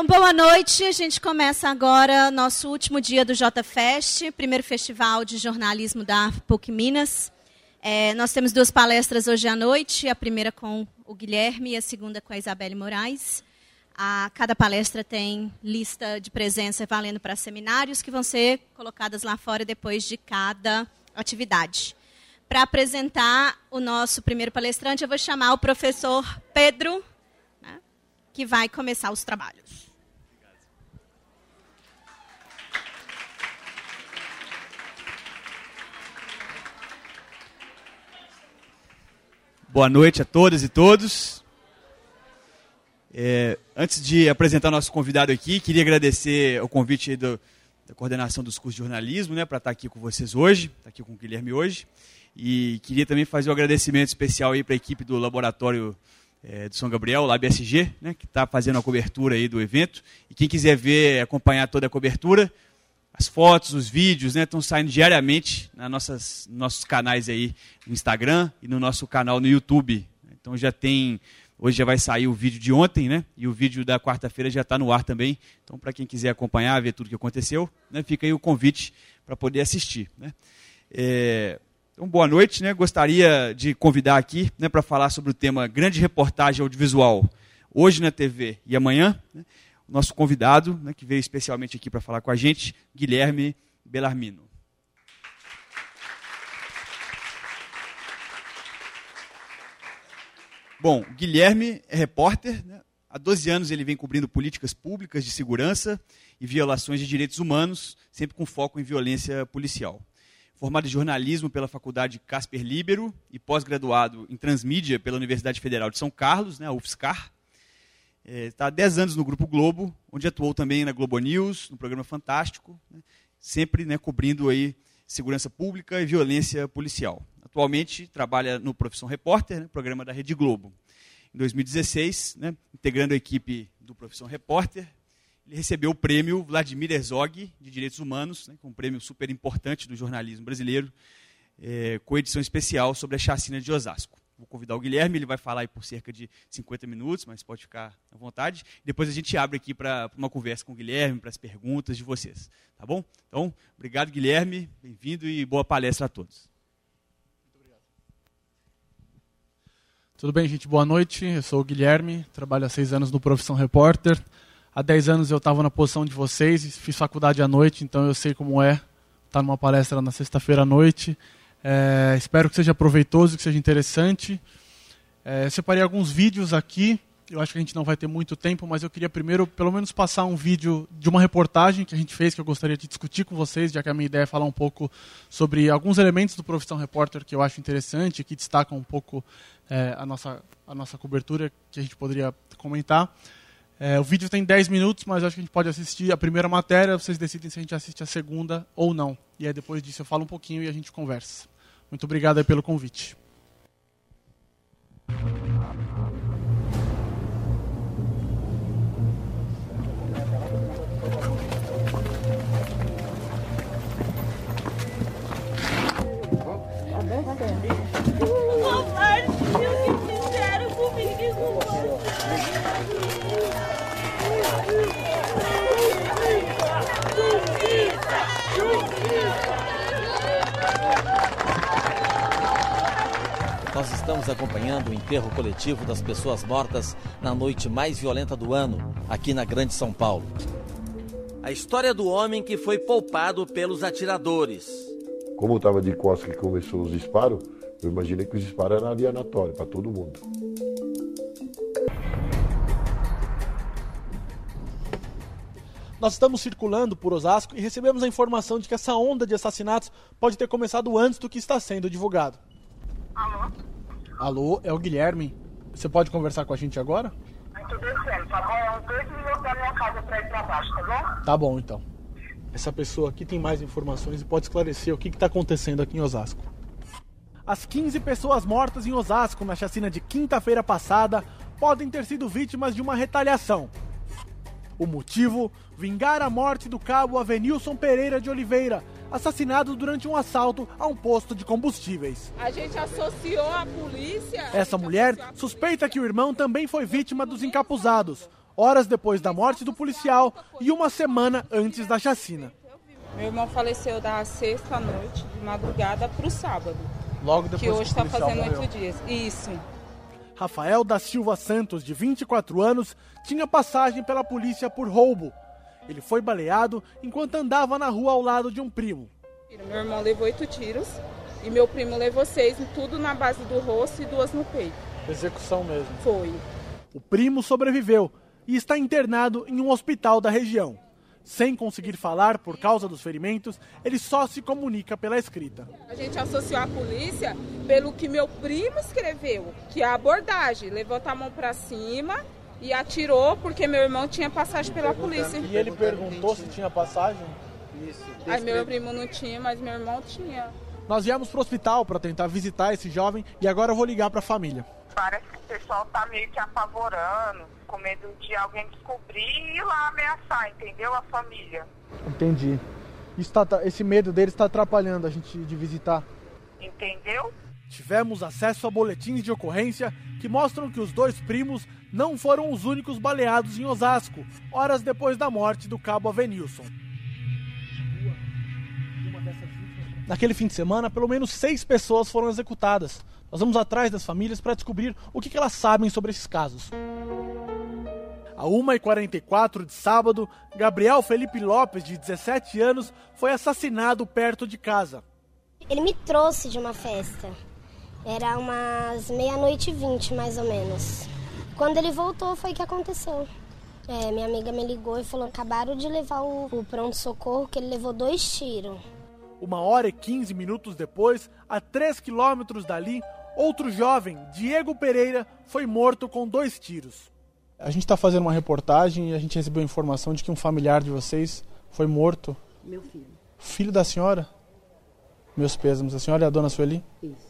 Então, boa noite. A gente começa agora nosso último dia do JFest, primeiro festival de jornalismo da PUC Minas. É, nós temos duas palestras hoje à noite, a primeira com o Guilherme e a segunda com a Isabelle Moraes. A, cada palestra tem lista de presença valendo para seminários que vão ser colocadas lá fora depois de cada atividade. Para apresentar o nosso primeiro palestrante, eu vou chamar o professor Pedro, né, que vai começar os trabalhos. Boa noite a todas e todos. É, antes de apresentar nosso convidado aqui, queria agradecer o convite do, da coordenação dos cursos de jornalismo, né, para estar aqui com vocês hoje, estar tá aqui com o Guilherme hoje. E queria também fazer um agradecimento especial aí para a equipe do laboratório é, do São Gabriel, Lab SG, né, que está fazendo a cobertura aí do evento. E quem quiser ver, acompanhar toda a cobertura, as fotos, os vídeos, né, estão saindo diariamente nas nossas nossos canais aí no Instagram e no nosso canal no YouTube. Então já tem Hoje já vai sair o vídeo de ontem, né? E o vídeo da quarta-feira já está no ar também. Então, para quem quiser acompanhar, ver tudo o que aconteceu, né, fica aí o convite para poder assistir. Né? É, então, boa noite. Né? Gostaria de convidar aqui né, para falar sobre o tema Grande Reportagem Audiovisual, hoje na TV e amanhã, né, nosso convidado, né, que veio especialmente aqui para falar com a gente, Guilherme Belarmino. Bom, Guilherme é repórter. Né? Há 12 anos ele vem cobrindo políticas públicas de segurança e violações de direitos humanos, sempre com foco em violência policial. Formado em jornalismo pela Faculdade Casper Libero e pós-graduado em transmídia pela Universidade Federal de São Carlos, né, a UFSCar. Está é, há 10 anos no Grupo Globo, onde atuou também na Globo News, no programa Fantástico, né, sempre né, cobrindo aí segurança pública e violência policial. Atualmente trabalha no Profissão Repórter, né, programa da Rede Globo. Em 2016, né, integrando a equipe do Profissão Repórter, ele recebeu o prêmio Vladimir Herzog de Direitos Humanos, né, um prêmio super importante do jornalismo brasileiro, é, com edição especial sobre a chacina de Osasco. Vou convidar o Guilherme, ele vai falar aí por cerca de 50 minutos, mas pode ficar à vontade. Depois a gente abre aqui para uma conversa com o Guilherme, para as perguntas de vocês. Tá bom? Então, obrigado, Guilherme, bem-vindo e boa palestra a todos. Tudo bem, gente? Boa noite. Eu sou o Guilherme, trabalho há seis anos no Profissão Repórter. Há dez anos eu estava na posição de vocês, fiz faculdade à noite, então eu sei como é estar numa palestra na sexta-feira à noite. É, espero que seja proveitoso, que seja interessante. É, separei alguns vídeos aqui. Eu acho que a gente não vai ter muito tempo, mas eu queria primeiro, pelo menos, passar um vídeo de uma reportagem que a gente fez, que eu gostaria de discutir com vocês, já que a minha ideia é falar um pouco sobre alguns elementos do Profissão Repórter que eu acho interessante, que destacam um pouco é, a, nossa, a nossa cobertura, que a gente poderia comentar. É, o vídeo tem 10 minutos, mas acho que a gente pode assistir a primeira matéria, vocês decidem se a gente assiste a segunda ou não. E aí depois disso eu falo um pouquinho e a gente conversa. Muito obrigado pelo convite. Estamos acompanhando o enterro coletivo das pessoas mortas na noite mais violenta do ano, aqui na Grande São Paulo. A história do homem que foi poupado pelos atiradores. Como eu estava de costas que começou os disparos, eu imaginei que os disparos eram aleatórios para todo mundo. Nós estamos circulando por Osasco e recebemos a informação de que essa onda de assassinatos pode ter começado antes do que está sendo divulgado. Alô? Alô, é o Guilherme. Você pode conversar com a gente agora? Estou descendo, tá bom? É dois minutos da minha casa para ir para baixo, tá bom? Tá bom, então. Essa pessoa aqui tem mais informações e pode esclarecer o que está acontecendo aqui em Osasco. As 15 pessoas mortas em Osasco na chacina de quinta-feira passada podem ter sido vítimas de uma retaliação. O motivo? Vingar a morte do cabo Avenilson Pereira de Oliveira, assassinado durante um assalto a um posto de combustíveis. A gente associou a polícia. Essa mulher suspeita que o irmão também foi vítima dos encapuzados. horas depois da morte do policial e uma semana antes da chacina. Meu irmão faleceu da sexta noite, de madrugada, para o sábado. Logo depois que hoje está fazendo morreu. oito dias. Isso. Rafael da Silva Santos, de 24 anos, tinha passagem pela polícia por roubo. Ele foi baleado enquanto andava na rua ao lado de um primo. Meu irmão levou oito tiros e meu primo levou seis, tudo na base do rosto e duas no peito. Execução mesmo. Foi. O primo sobreviveu e está internado em um hospital da região. Sem conseguir falar por causa dos ferimentos, ele só se comunica pela escrita. A gente associou a polícia pelo que meu primo escreveu, que é a abordagem. Levanta a mão para cima e atirou porque meu irmão tinha passagem pela polícia. E ele perguntou se tinha passagem? Isso. Aí meu primo não tinha, mas meu irmão tinha. Nós viemos para o hospital para tentar visitar esse jovem e agora eu vou ligar para a família. Parece que o pessoal tá meio que apavorando, com medo de alguém descobrir e ir lá ameaçar, entendeu? A família. Entendi. Tá, esse medo dele está atrapalhando a gente de visitar. Entendeu? Tivemos acesso a boletins de ocorrência que mostram que os dois primos não foram os únicos baleados em Osasco, horas depois da morte do cabo Avenilson. Naquele fim de semana, pelo menos seis pessoas foram executadas. Nós vamos atrás das famílias para descobrir o que elas sabem sobre esses casos. A 1h44 de sábado, Gabriel Felipe Lopes, de 17 anos, foi assassinado perto de casa. Ele me trouxe de uma festa. Era umas meia-noite e vinte, mais ou menos. Quando ele voltou, foi que aconteceu. É, minha amiga me ligou e falou: acabaram de levar o, o pronto-socorro, que ele levou dois tiros. Uma hora e 15 minutos depois, a 3 quilômetros dali, outro jovem, Diego Pereira, foi morto com dois tiros. A gente está fazendo uma reportagem e a gente recebeu informação de que um familiar de vocês foi morto. Meu filho. Filho da senhora? Meus pêsames. A senhora é a dona Sueli? Isso.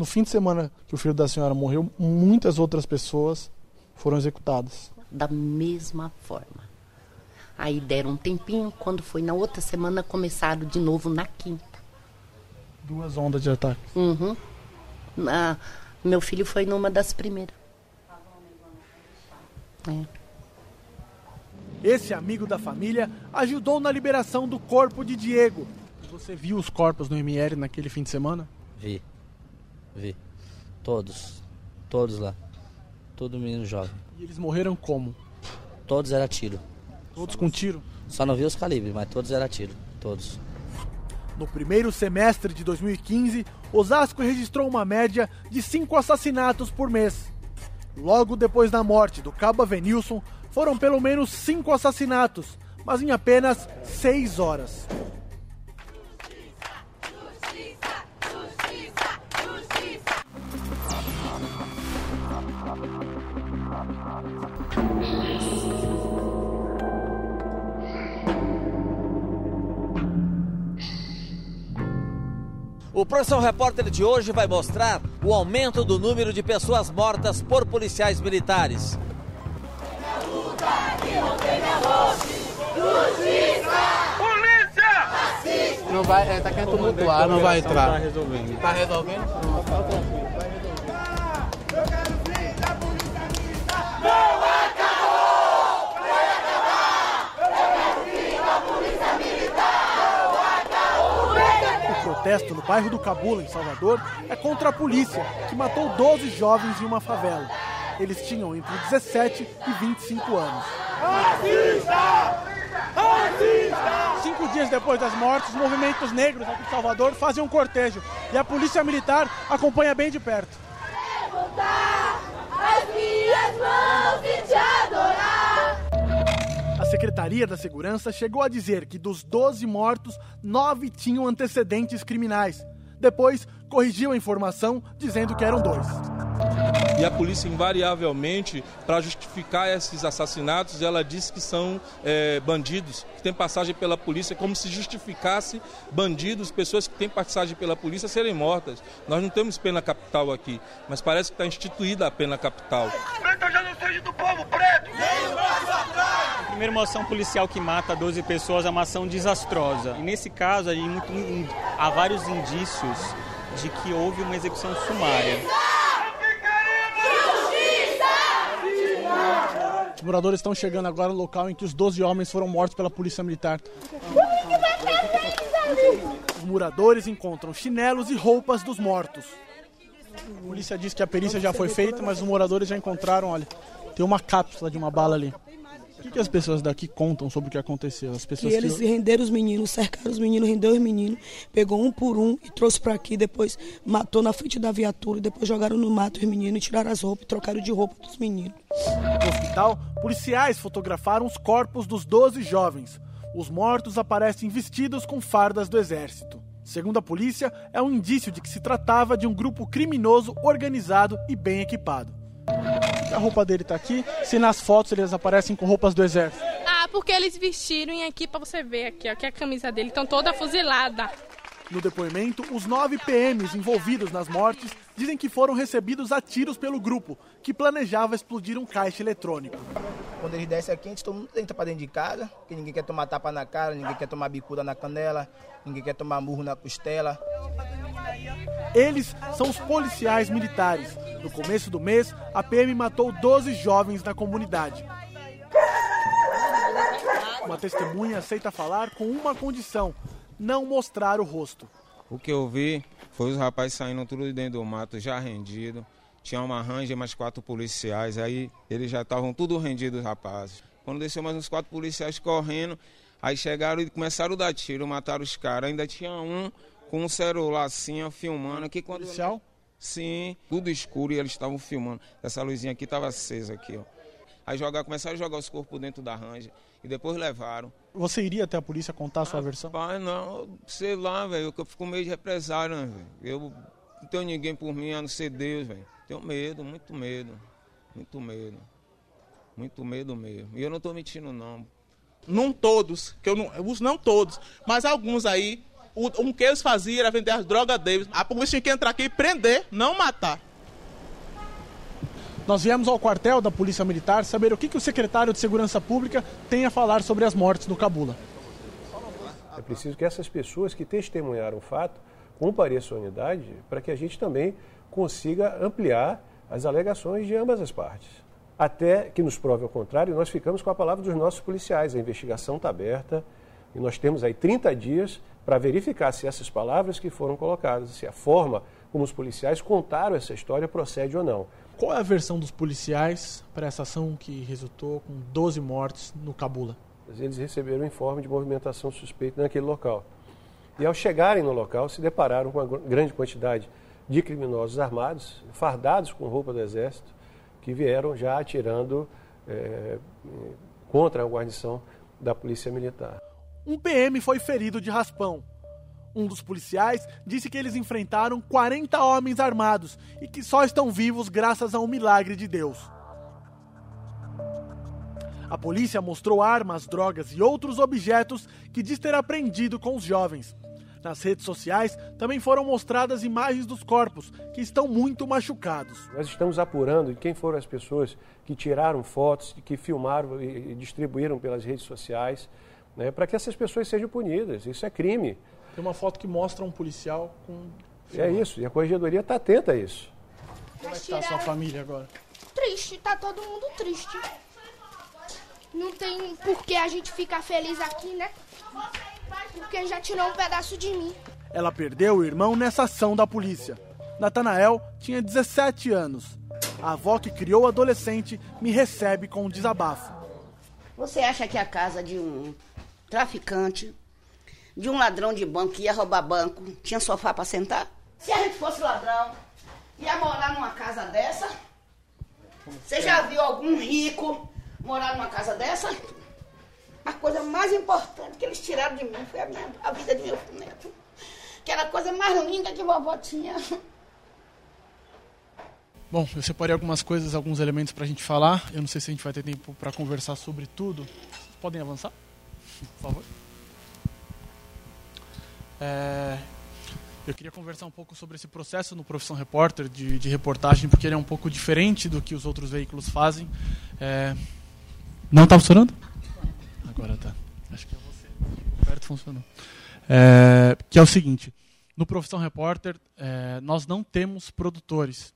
No fim de semana que o filho da senhora morreu, muitas outras pessoas foram executadas. Da mesma forma. Aí deram um tempinho, quando foi na outra semana, começaram de novo na quinta. Duas ondas de ataque. Uhum. Ah, meu filho foi numa das primeiras. É. Esse amigo da família ajudou na liberação do corpo de Diego. Você viu os corpos no ML naquele fim de semana? Vi. Vi. Todos. Todos lá. Todo menino jovem. E eles morreram como? Todos era tiro. Todos com tiro? Só não vi os calibres, mas todos era tiro. Todos. No primeiro semestre de 2015, Osasco registrou uma média de cinco assassinatos por mês. Logo depois da morte do cabo Avenilson, foram pelo menos cinco assassinatos, mas em apenas seis horas. O Profissão Repórter de hoje vai mostrar o aumento do número de pessoas mortas por policiais militares. Polícia! Não vai, é, tá querendo tumultuar, não vai entrar. Tá resolvendo. Tá resolvendo? Não, tá tranquilo. Vai resolver. Eu quero fim da polícia militar! Não acabou! Vai acabar! Eu quero fim da polícia militar! Não acabou! O protesto no bairro do Cabula, em Salvador, é contra a polícia, que matou 12 jovens em uma favela. Eles tinham entre 17 e 25 anos. Racista! Racista! Cinco dias depois das mortes, os movimentos negros aqui de Salvador fazem um cortejo e a polícia militar acompanha bem de perto. As minhas mãos e te adorar! A Secretaria da Segurança chegou a dizer que dos 12 mortos, nove tinham antecedentes criminais. Depois, corrigiu a informação dizendo que eram dois. E a polícia, invariavelmente, para justificar esses assassinatos, ela diz que são é, bandidos, que têm passagem pela polícia, como se justificasse bandidos, pessoas que têm passagem pela polícia serem mortas. Nós não temos pena capital aqui, mas parece que está instituída a pena capital. Preto já não seja do povo preto! Nem o braço atrás! A primeira uma ação policial que mata 12 pessoas é uma ação desastrosa. E nesse caso, há vários indícios de que houve uma execução sumária. Os moradores estão chegando agora no local em que os 12 homens foram mortos pela polícia militar. Os moradores encontram chinelos e roupas dos mortos. A polícia diz que a perícia já foi feita, mas os moradores já encontraram, olha, tem uma cápsula de uma bala ali. O que, que as pessoas daqui contam sobre o que aconteceu? As Que pessoas eles que... renderam os meninos, cercaram os meninos, rendeu os meninos, pegou um por um e trouxe pra aqui, depois matou na frente da viatura, e depois jogaram no mato os meninos, tiraram as roupas e trocaram de roupa dos meninos. No hospital, policiais fotografaram os corpos dos 12 jovens. Os mortos aparecem vestidos com fardas do exército. Segundo a polícia, é um indício de que se tratava de um grupo criminoso organizado e bem equipado. A roupa dele tá aqui, se nas fotos eles aparecem com roupas do exército. Ah, porque eles vestiram e aqui pra você ver aqui, ó, que a camisa dele estão toda fuzilada. No depoimento, os nove PMs envolvidos nas mortes dizem que foram recebidos a tiros pelo grupo, que planejava explodir um caixa eletrônico. Quando eles descem aqui, a gente todo mundo entra pra dentro de casa, porque ninguém quer tomar tapa na cara, ninguém quer tomar bicuda na canela, ninguém quer tomar murro na costela. Eles são os policiais militares. No começo do mês, a PM matou 12 jovens na comunidade. Uma testemunha aceita falar com uma condição: não mostrar o rosto. O que eu vi foi os rapazes saindo tudo dentro do mato, já rendido. Tinha uma ranger, mais quatro policiais. Aí eles já estavam tudo rendidos, rapazes. Quando desceu mais uns quatro policiais correndo, aí chegaram e começaram a dar tiro, mataram os caras. Ainda tinha um com um celular assim, ó, filmando. Aqui quando Policial? Sim, tudo escuro e eles estavam filmando. Essa luzinha aqui estava acesa aqui, ó. Aí jogar, começaram a jogar os corpos dentro da ranger e depois levaram. Você iria até a polícia contar a sua versão? Pai, não, sei lá, velho, eu fico meio de represário, né, velho? Eu não tenho ninguém por mim a não ser Deus, velho. Tenho medo, muito medo, muito medo. Muito medo mesmo. E eu não estou mentindo, não. Não todos, que eu não, os não todos, mas alguns aí, o, o que eles faziam era vender as drogas deles. A polícia tinha que entrar aqui e prender, não matar. Nós viemos ao quartel da Polícia Militar saber o que, que o secretário de Segurança Pública tem a falar sobre as mortes no Cabula. É preciso que essas pessoas que testemunharam o fato compareçam à unidade para que a gente também consiga ampliar as alegações de ambas as partes. Até que nos prove ao contrário, nós ficamos com a palavra dos nossos policiais. A investigação está aberta e nós temos aí 30 dias para verificar se essas palavras que foram colocadas, se a forma como os policiais contaram essa história procede ou não. Qual é a versão dos policiais para essa ação que resultou com 12 mortes no Cabula? Eles receberam um informe de movimentação suspeita naquele local. E ao chegarem no local, se depararam com uma grande quantidade de criminosos armados, fardados com roupa do exército, que vieram já atirando é, contra a guarnição da Polícia Militar. Um PM foi ferido de raspão. Um dos policiais disse que eles enfrentaram 40 homens armados e que só estão vivos graças a um milagre de Deus. A polícia mostrou armas, drogas e outros objetos que diz ter apreendido com os jovens. Nas redes sociais também foram mostradas imagens dos corpos, que estão muito machucados. Nós estamos apurando quem foram as pessoas que tiraram fotos, que filmaram e distribuíram pelas redes sociais, né, para que essas pessoas sejam punidas. Isso é crime. Tem uma foto que mostra um policial com. É isso, e a corregedoria está atenta a isso. Como é que está a sua família agora? Triste, tá todo mundo triste. Não tem por que a gente ficar feliz aqui, né? Porque já tirou um pedaço de mim. Ela perdeu o irmão nessa ação da polícia. Natanael tinha 17 anos. A avó que criou o adolescente me recebe com um desabafo. Você acha que a casa de um traficante, de um ladrão de banco que ia roubar banco, tinha sofá para sentar? Se a gente fosse ladrão, ia morar numa casa dessa? Você já viu algum rico morar numa casa dessa? A coisa mais importante que eles tiraram de mim foi a, minha, a vida de meu neto. Que era a coisa mais linda que vovó tinha. Bom, eu separei algumas coisas, alguns elementos para a gente falar. Eu não sei se a gente vai ter tempo para conversar sobre tudo. Vocês podem avançar, por favor? É, eu queria conversar um pouco sobre esse processo no Profissão Repórter de, de, reportagem, porque ele é um pouco diferente do que os outros veículos fazem. É, não está funcionando? Agora tá. Acho que é você. Perto funcionou. É, que é o seguinte: no Profissão Repórter, é, nós não temos produtores.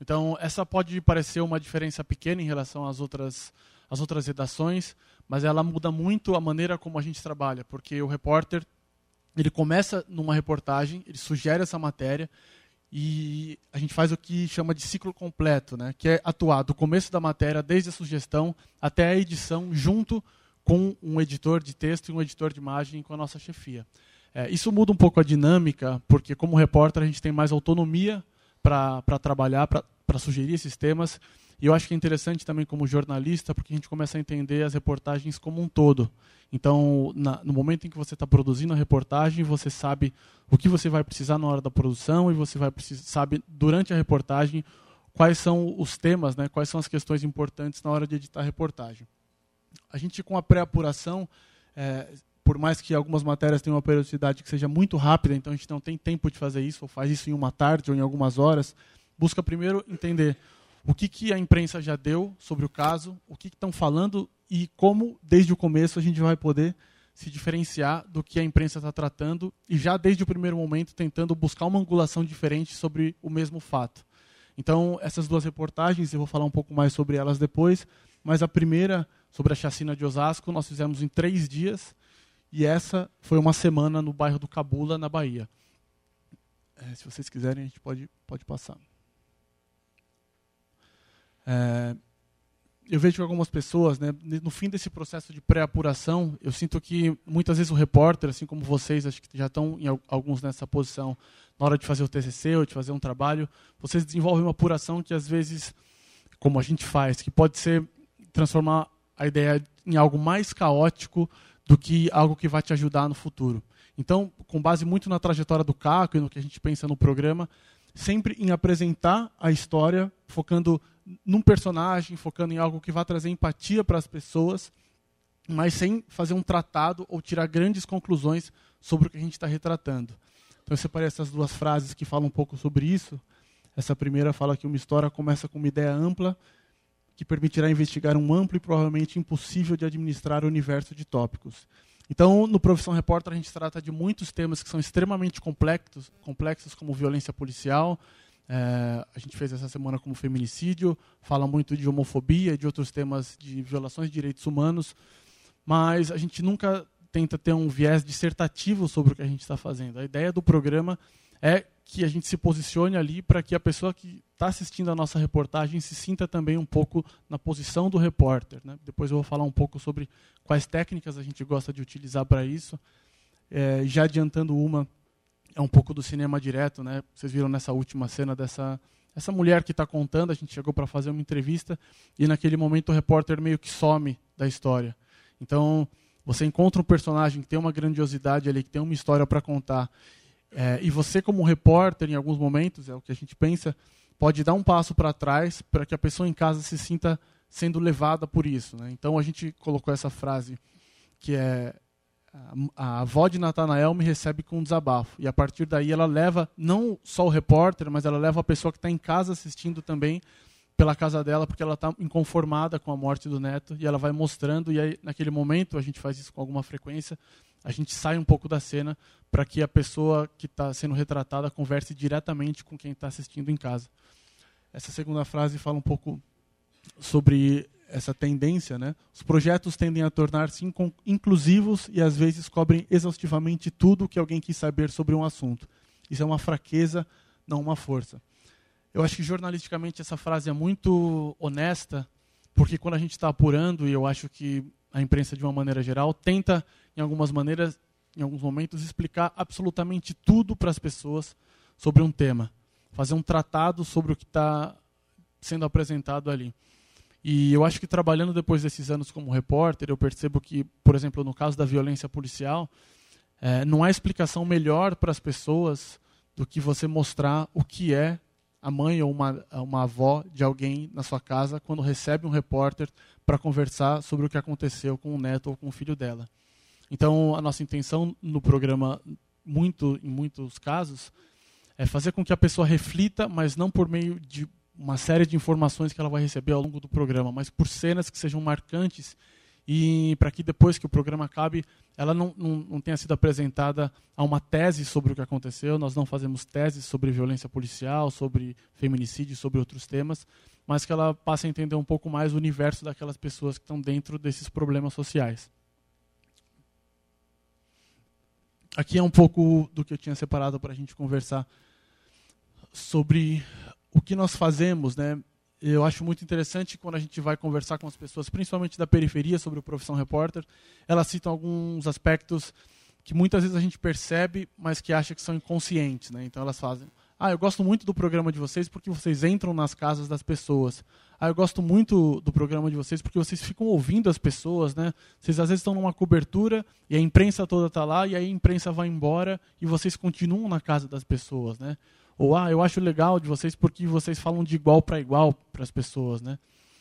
Então, essa pode parecer uma diferença pequena em relação às outras, as outras redações, mas ela muda muito a maneira como a gente trabalha, porque o repórter ele começa numa reportagem, ele sugere essa matéria e a gente faz o que chama de ciclo completo, né? que é atuar do começo da matéria, desde a sugestão até a edição, junto com um editor de texto e um editor de imagem com a nossa chefia. É, isso muda um pouco a dinâmica, porque como repórter a gente tem mais autonomia para trabalhar, para sugerir esses temas, e eu acho que é interessante também como jornalista, porque a gente começa a entender as reportagens como um todo. Então, na, no momento em que você está produzindo a reportagem, você sabe o que você vai precisar na hora da produção e você vai precisar, sabe durante a reportagem quais são os temas, né, quais são as questões importantes na hora de editar a reportagem. A gente, com a pré-apuração, é, por mais que algumas matérias tenham uma periodicidade que seja muito rápida, então a gente não tem tempo de fazer isso, ou faz isso em uma tarde ou em algumas horas, busca primeiro entender o que, que a imprensa já deu sobre o caso, o que estão falando e como, desde o começo, a gente vai poder se diferenciar do que a imprensa está tratando e já desde o primeiro momento tentando buscar uma angulação diferente sobre o mesmo fato. Então, essas duas reportagens, eu vou falar um pouco mais sobre elas depois, mas a primeira, sobre a chacina de Osasco, nós fizemos em três dias, e essa foi uma semana no bairro do Cabula, na Bahia. É, se vocês quiserem, a gente pode, pode passar. É, eu vejo que algumas pessoas, né, no fim desse processo de pré-apuração, eu sinto que muitas vezes o repórter, assim como vocês, acho que já estão em, alguns nessa posição, na hora de fazer o TCC ou de fazer um trabalho, vocês desenvolvem uma apuração que às vezes, como a gente faz, que pode ser transformar a ideia em algo mais caótico do que algo que vai te ajudar no futuro. Então, com base muito na trajetória do Caco e no que a gente pensa no programa, sempre em apresentar a história, focando num personagem, focando em algo que vá trazer empatia para as pessoas, mas sem fazer um tratado ou tirar grandes conclusões sobre o que a gente está retratando. Então eu separei essas duas frases que falam um pouco sobre isso. Essa primeira fala que uma história começa com uma ideia ampla que permitirá investigar um amplo e provavelmente impossível de administrar universo de tópicos. Então, no Profissão Repórter, a gente trata de muitos temas que são extremamente complexos, complexos como violência policial. É, a gente fez essa semana como feminicídio, fala muito de homofobia, de outros temas de violações de direitos humanos, mas a gente nunca tenta ter um viés dissertativo sobre o que a gente está fazendo. A ideia do programa é que a gente se posicione ali para que a pessoa que está assistindo a nossa reportagem se sinta também um pouco na posição do repórter. Né? Depois eu vou falar um pouco sobre quais técnicas a gente gosta de utilizar para isso. É, já adiantando uma, é um pouco do cinema direto. Né? Vocês viram nessa última cena dessa essa mulher que está contando, a gente chegou para fazer uma entrevista e naquele momento o repórter meio que some da história. Então, você encontra um personagem que tem uma grandiosidade ali, que tem uma história para contar é, e você, como repórter, em alguns momentos, é o que a gente pensa, pode dar um passo para trás para que a pessoa em casa se sinta sendo levada por isso. Né? Então a gente colocou essa frase que é a avó de Natanael me recebe com um desabafo. E a partir daí ela leva não só o repórter, mas ela leva a pessoa que está em casa assistindo também pela casa dela, porque ela está inconformada com a morte do neto. E ela vai mostrando, e aí naquele momento, a gente faz isso com alguma frequência, a gente sai um pouco da cena para que a pessoa que está sendo retratada converse diretamente com quem está assistindo em casa. Essa segunda frase fala um pouco sobre essa tendência, né? Os projetos tendem a tornar-se inclusivos e às vezes cobrem exaustivamente tudo que alguém quis saber sobre um assunto. Isso é uma fraqueza, não uma força. Eu acho que jornalisticamente essa frase é muito honesta, porque quando a gente está apurando, e eu acho que a imprensa de uma maneira geral tenta em algumas maneiras, em alguns momentos, explicar absolutamente tudo para as pessoas sobre um tema, fazer um tratado sobre o que está sendo apresentado ali. E eu acho que trabalhando depois desses anos como repórter, eu percebo que, por exemplo, no caso da violência policial, é, não há explicação melhor para as pessoas do que você mostrar o que é a mãe ou uma, uma avó de alguém na sua casa quando recebe um repórter para conversar sobre o que aconteceu com o neto ou com o filho dela. Então, a nossa intenção no programa, muito, em muitos casos, é fazer com que a pessoa reflita, mas não por meio de uma série de informações que ela vai receber ao longo do programa, mas por cenas que sejam marcantes e para que depois que o programa acabe, ela não, não, não, tenha sido apresentada a uma tese sobre o que aconteceu. Nós não fazemos teses sobre violência policial, sobre feminicídio, sobre outros temas, mas que ela passe a entender um pouco mais o universo daquelas pessoas que estão dentro desses problemas sociais. Aqui é um pouco do que eu tinha separado para a gente conversar sobre o que nós fazemos, né? Eu acho muito interessante quando a gente vai conversar com as pessoas, principalmente da periferia, sobre o Profissão Repórter, elas citam alguns aspectos que muitas vezes a gente percebe, mas que acha que são inconscientes, né? Então elas fazem: "Ah, eu gosto muito do programa de vocês porque vocês entram nas casas das pessoas. Ah, eu gosto muito do programa de vocês porque vocês ficam ouvindo as pessoas, né? Vocês às vezes estão numa cobertura e a imprensa toda está lá e aí a imprensa vai embora e vocês continuam na casa das pessoas, né? Ou, ah, eu acho legal de vocês porque vocês falam de igual para igual para as pessoas, né?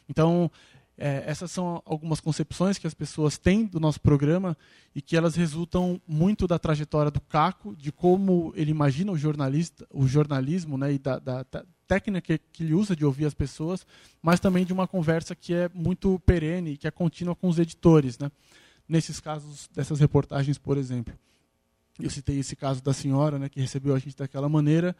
Então, é, essas são algumas concepções que as pessoas têm do nosso programa e que elas resultam muito da trajetória do Caco, de como ele imagina o jornalista, o jornalismo, né, e da, da, da técnica que ele usa de ouvir as pessoas, mas também de uma conversa que é muito perene, que é contínua com os editores, né? Nesses casos dessas reportagens, por exemplo. Eu citei esse caso da senhora, né, que recebeu a gente daquela maneira.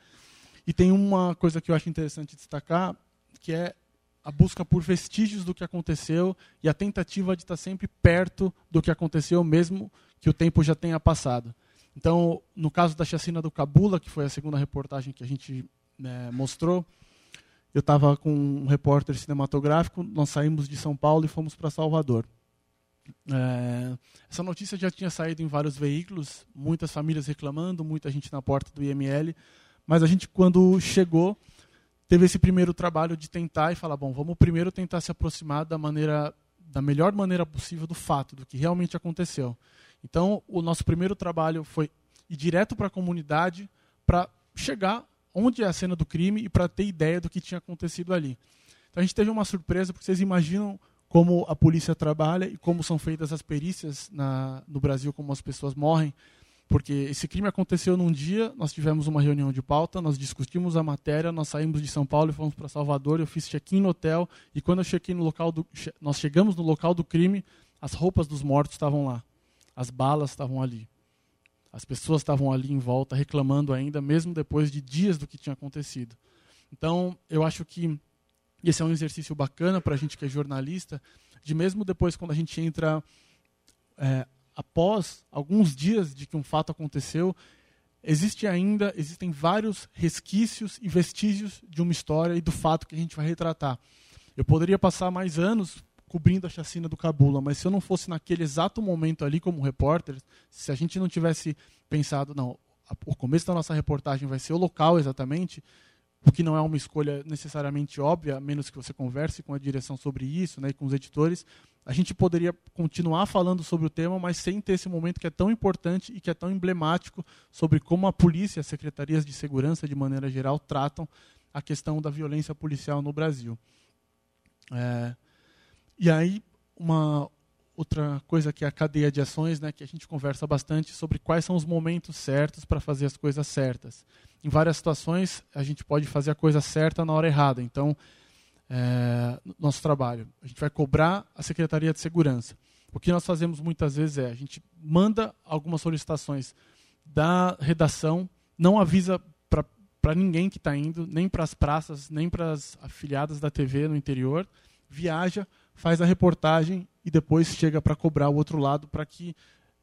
E tem uma coisa que eu acho interessante destacar, que é a busca por vestígios do que aconteceu e a tentativa de estar sempre perto do que aconteceu, mesmo que o tempo já tenha passado. Então, no caso da chacina do Cabula, que foi a segunda reportagem que a gente né, mostrou, eu estava com um repórter cinematográfico, nós saímos de São Paulo e fomos para Salvador. É, essa notícia já tinha saído em vários veículos, muitas famílias reclamando, muita gente na porta do IML, mas a gente, quando chegou, teve esse primeiro trabalho de tentar e falar, bom, vamos primeiro tentar se aproximar da maneira, da melhor maneira possível do fato, do que realmente aconteceu. Então, o nosso primeiro trabalho foi ir direto para a comunidade para chegar onde é a cena do crime e para ter ideia do que tinha acontecido ali. Então a gente teve uma surpresa, porque vocês imaginam como a polícia trabalha e como são feitas as perícias na, no Brasil, como as pessoas morrem. Porque esse crime aconteceu num dia, nós tivemos uma reunião de pauta, nós discutimos a matéria, nós saímos de São Paulo e fomos para Salvador, eu fiz check-in no hotel, e quando eu cheguei no local do, nós chegamos no local do crime, as roupas dos mortos estavam lá, as balas estavam ali. As pessoas estavam ali em volta reclamando ainda, mesmo depois de dias do que tinha acontecido. Então, eu acho que esse é um exercício bacana para a gente que é jornalista, de mesmo depois quando a gente entra é, após alguns dias de que um fato aconteceu, existe ainda, existem vários resquícios e vestígios de uma história e do fato que a gente vai retratar. Eu poderia passar mais anos cobrindo a chacina do Cabula, mas se eu não fosse naquele exato momento ali como repórter, se a gente não tivesse pensado, não, o começo da nossa reportagem vai ser o local exatamente, o que não é uma escolha necessariamente óbvia, a menos que você converse com a direção sobre isso, né, e com os editores, a gente poderia continuar falando sobre o tema, mas sem ter esse momento que é tão importante e que é tão emblemático sobre como a polícia as secretarias de segurança, de maneira geral, tratam a questão da violência policial no Brasil. É, e aí, uma outra coisa que é a cadeia de ações, né, que a gente conversa bastante sobre quais são os momentos certos para fazer as coisas certas. Em várias situações, a gente pode fazer a coisa certa na hora errada. Então, é, nosso trabalho. A gente vai cobrar a Secretaria de Segurança. O que nós fazemos muitas vezes é a gente manda algumas solicitações da redação, não avisa para ninguém que está indo, nem para as praças, nem para as afiliadas da TV no interior, viaja, faz a reportagem e depois chega para cobrar o outro lado para que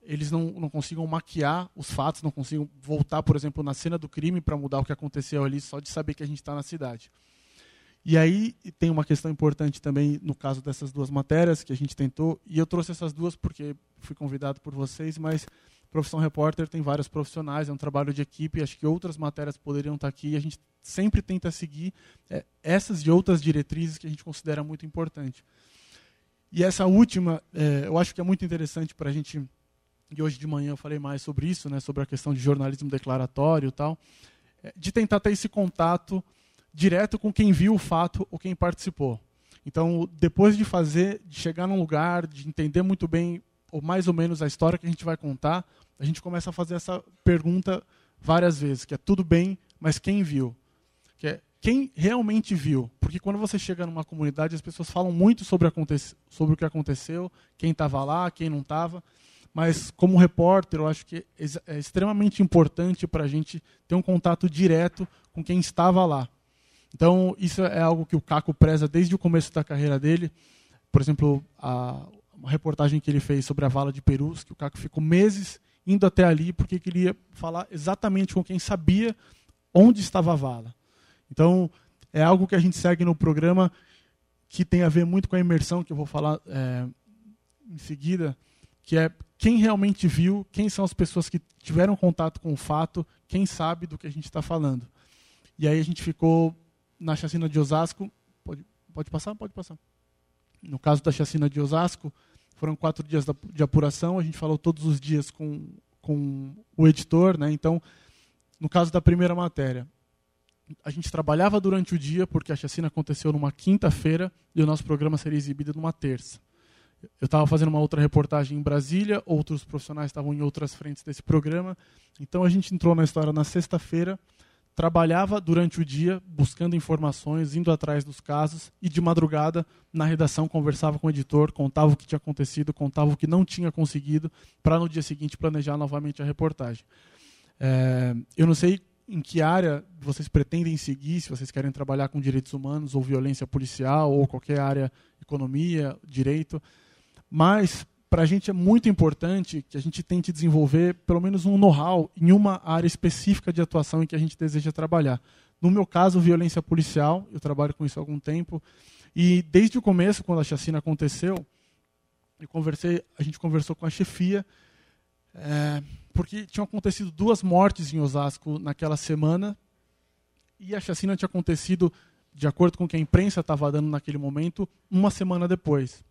eles não, não consigam maquiar os fatos, não consigam voltar, por exemplo, na cena do crime para mudar o que aconteceu ali só de saber que a gente está na cidade. E aí tem uma questão importante também no caso dessas duas matérias que a gente tentou, e eu trouxe essas duas porque fui convidado por vocês, mas Profissão Repórter tem vários profissionais, é um trabalho de equipe, acho que outras matérias poderiam estar aqui, e a gente sempre tenta seguir é, essas e outras diretrizes que a gente considera muito importante. E essa última, é, eu acho que é muito interessante para a gente, e hoje de manhã eu falei mais sobre isso, né, sobre a questão de jornalismo declaratório e tal, é, de tentar ter esse contato direto com quem viu o fato ou quem participou. Então, depois de fazer, de chegar num lugar, de entender muito bem ou mais ou menos a história que a gente vai contar, a gente começa a fazer essa pergunta várias vezes, que é tudo bem, mas quem viu? Que é quem realmente viu. Porque quando você chega numa comunidade, as pessoas falam muito sobre, sobre o que aconteceu, quem estava lá, quem não estava. Mas, como repórter, eu acho que é extremamente importante para a gente ter um contato direto com quem estava lá. Então, isso é algo que o Caco preza desde o começo da carreira dele. Por exemplo, a, uma reportagem que ele fez sobre a vala de Perus, que o Caco ficou meses indo até ali porque queria falar exatamente com quem sabia onde estava a vala. Então, é algo que a gente segue no programa que tem a ver muito com a imersão, que eu vou falar é, em seguida, que é quem realmente viu, quem são as pessoas que tiveram contato com o fato, quem sabe do que a gente está falando. E aí a gente ficou na chacina de Osasco. Pode, pode passar? Pode passar. No caso da chacina de Osasco, foram quatro dias de apuração. A gente falou todos os dias com, com o editor. Né? Então, no caso da primeira matéria, a gente trabalhava durante o dia, porque a chacina aconteceu numa quinta-feira e o nosso programa seria exibido numa terça. Eu estava fazendo uma outra reportagem em Brasília, outros profissionais estavam em outras frentes desse programa. Então a gente entrou na história na sexta-feira, trabalhava durante o dia, buscando informações, indo atrás dos casos, e de madrugada, na redação, conversava com o editor, contava o que tinha acontecido, contava o que não tinha conseguido, para no dia seguinte planejar novamente a reportagem. É, eu não sei em que área vocês pretendem seguir, se vocês querem trabalhar com direitos humanos ou violência policial ou qualquer área, economia, direito. Mas para a gente é muito importante que a gente tente desenvolver pelo menos um know-how em uma área específica de atuação em que a gente deseja trabalhar. No meu caso, violência policial, eu trabalho com isso há algum tempo. E desde o começo, quando a chacina aconteceu, eu conversei, a gente conversou com a chefia, é, porque tinham acontecido duas mortes em Osasco naquela semana, e a chacina tinha acontecido, de acordo com o que a imprensa estava dando naquele momento, uma semana depois.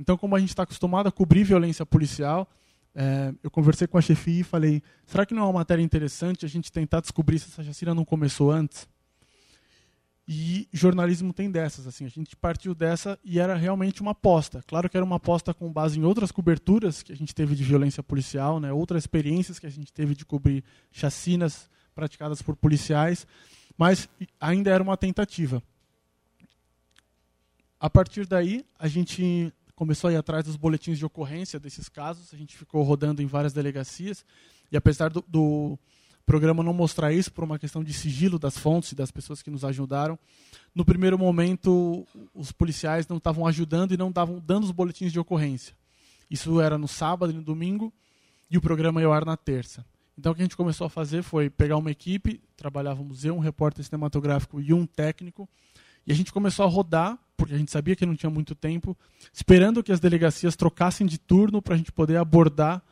Então, como a gente está acostumado a cobrir violência policial, é, eu conversei com a chefia e falei: será que não é uma matéria interessante a gente tentar descobrir se essa chacina não começou antes? E jornalismo tem dessas, assim, a gente partiu dessa e era realmente uma aposta. Claro que era uma aposta com base em outras coberturas que a gente teve de violência policial, né, outras experiências que a gente teve de cobrir chacinas praticadas por policiais, mas ainda era uma tentativa. A partir daí, a gente começou a ir atrás dos boletins de ocorrência desses casos. A gente ficou rodando em várias delegacias. E apesar do, do programa não mostrar isso por uma questão de sigilo das fontes e das pessoas que nos ajudaram, no primeiro momento os policiais não estavam ajudando e não estavam dando os boletins de ocorrência. Isso era no sábado e no domingo e o programa ia ao ar na terça. Então o que a gente começou a fazer foi pegar uma equipe, trabalhávamos eu, um repórter cinematográfico e um técnico, e a gente começou a rodar, porque a gente sabia que não tinha muito tempo, esperando que as delegacias trocassem de turno para a gente poder abordar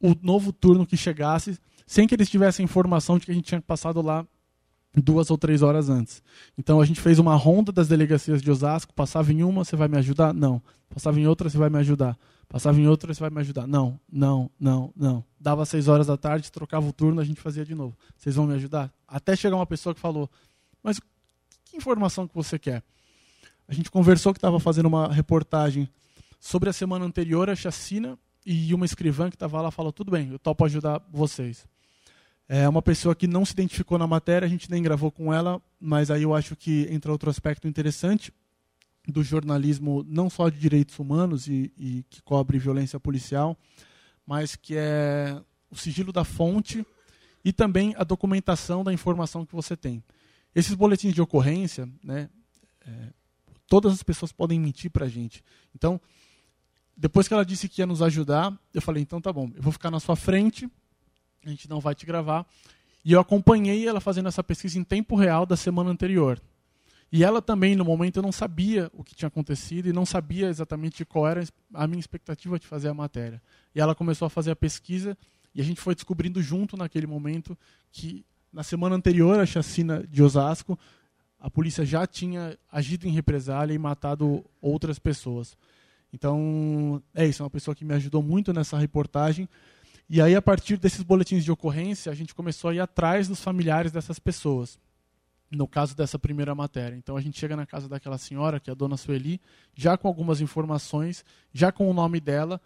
o novo turno que chegasse, sem que eles tivessem informação de que a gente tinha passado lá duas ou três horas antes. Então a gente fez uma ronda das delegacias de Osasco, passava em uma, você vai me ajudar? Não. Passava em outra, você vai me ajudar. Passava em outra, você vai me ajudar? Não, não, não, não. Dava seis horas da tarde, trocava o turno, a gente fazia de novo. Vocês vão me ajudar? Até chegar uma pessoa que falou, mas informação que você quer? A gente conversou que estava fazendo uma reportagem sobre a semana anterior a chacina e uma escrivã que estava lá falou: tudo bem, eu topo ajudar vocês. É uma pessoa que não se identificou na matéria, a gente nem gravou com ela, mas aí eu acho que entra outro aspecto interessante do jornalismo, não só de direitos humanos e, e que cobre violência policial, mas que é o sigilo da fonte e também a documentação da informação que você tem. Esses boletins de ocorrência, né, é, todas as pessoas podem mentir para a gente. Então, depois que ela disse que ia nos ajudar, eu falei, então tá bom, eu vou ficar na sua frente, a gente não vai te gravar. E eu acompanhei ela fazendo essa pesquisa em tempo real da semana anterior. E ela também, no momento, eu não sabia o que tinha acontecido e não sabia exatamente qual era a minha expectativa de fazer a matéria. E ela começou a fazer a pesquisa e a gente foi descobrindo junto naquele momento que na semana anterior à chacina de Osasco, a polícia já tinha agido em represália e matado outras pessoas. Então, é isso, é uma pessoa que me ajudou muito nessa reportagem. E aí, a partir desses boletins de ocorrência, a gente começou a ir atrás dos familiares dessas pessoas. No caso dessa primeira matéria. Então, a gente chega na casa daquela senhora, que é a dona Sueli, já com algumas informações, já com o nome dela,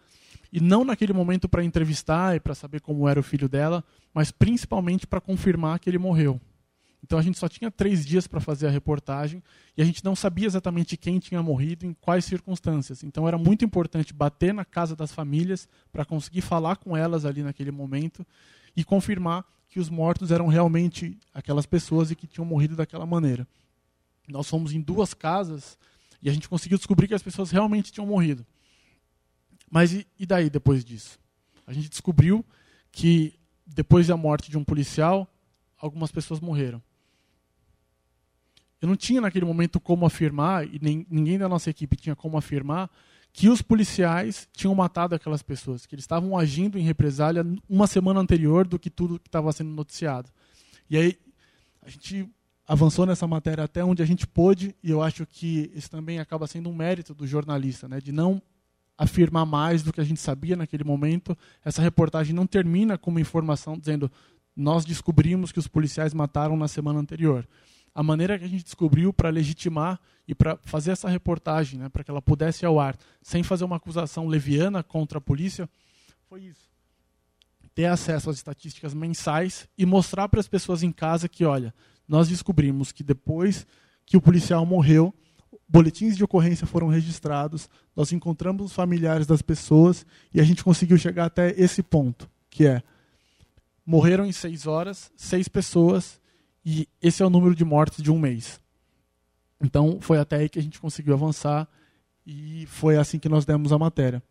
e não naquele momento para entrevistar e para saber como era o filho dela, mas principalmente para confirmar que ele morreu. Então a gente só tinha três dias para fazer a reportagem e a gente não sabia exatamente quem tinha morrido, em quais circunstâncias. Então era muito importante bater na casa das famílias para conseguir falar com elas ali naquele momento e confirmar que os mortos eram realmente aquelas pessoas e que tinham morrido daquela maneira. Nós fomos em duas casas e a gente conseguiu descobrir que as pessoas realmente tinham morrido. Mas e, e daí depois disso? A gente descobriu que depois da morte de um policial, algumas pessoas morreram. Eu não tinha naquele momento como afirmar, e nem, ninguém da nossa equipe tinha como afirmar, que os policiais tinham matado aquelas pessoas, que eles estavam agindo em represália uma semana anterior do que tudo que estava sendo noticiado. E aí a gente avançou nessa matéria até onde a gente pôde, e eu acho que isso também acaba sendo um mérito do jornalista, né, de não afirmar mais do que a gente sabia naquele momento. Essa reportagem não termina com uma informação dizendo nós descobrimos que os policiais mataram na semana anterior. A maneira que a gente descobriu para legitimar e para fazer essa reportagem, né, para que ela pudesse ir ao ar, sem fazer uma acusação leviana contra a polícia, foi isso. Ter acesso às estatísticas mensais e mostrar para as pessoas em casa que, olha, nós descobrimos que depois que o policial morreu, boletins de ocorrência foram registrados, nós encontramos os familiares das pessoas e a gente conseguiu chegar até esse ponto, que é morreram em seis horas, seis pessoas, e esse é o número de mortes de um mês. Então foi até aí que a gente conseguiu avançar e foi assim que nós demos a matéria.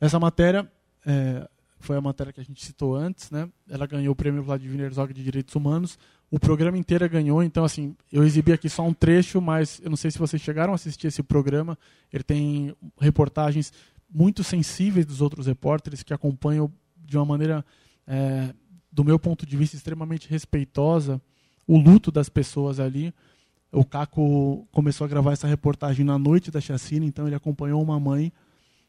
Essa matéria é, foi a matéria que a gente citou antes, né? Ela ganhou o prêmio Vladimir Herzog de Direitos Humanos. O programa inteiro ganhou, então assim, eu exibi aqui só um trecho, mas eu não sei se vocês chegaram a assistir esse programa. Ele tem reportagens muito sensíveis dos outros repórteres que acompanham de uma maneira, é, do meu ponto de vista, extremamente respeitosa o luto das pessoas ali. O Caco começou a gravar essa reportagem na noite da chacina, então ele acompanhou uma mãe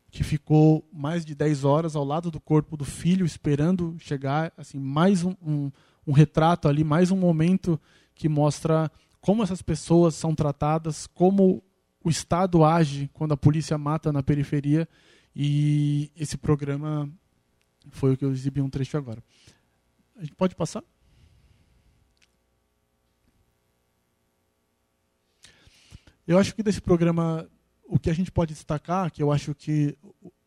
que ficou mais de 10 horas ao lado do corpo do filho, esperando chegar, assim, mais um, um, um retrato ali, mais um momento que mostra como essas pessoas são tratadas, como o Estado age quando a polícia mata na periferia. E esse programa foi o que eu exibi um trecho agora. A gente pode passar? Eu acho que desse programa, o que a gente pode destacar, que eu acho que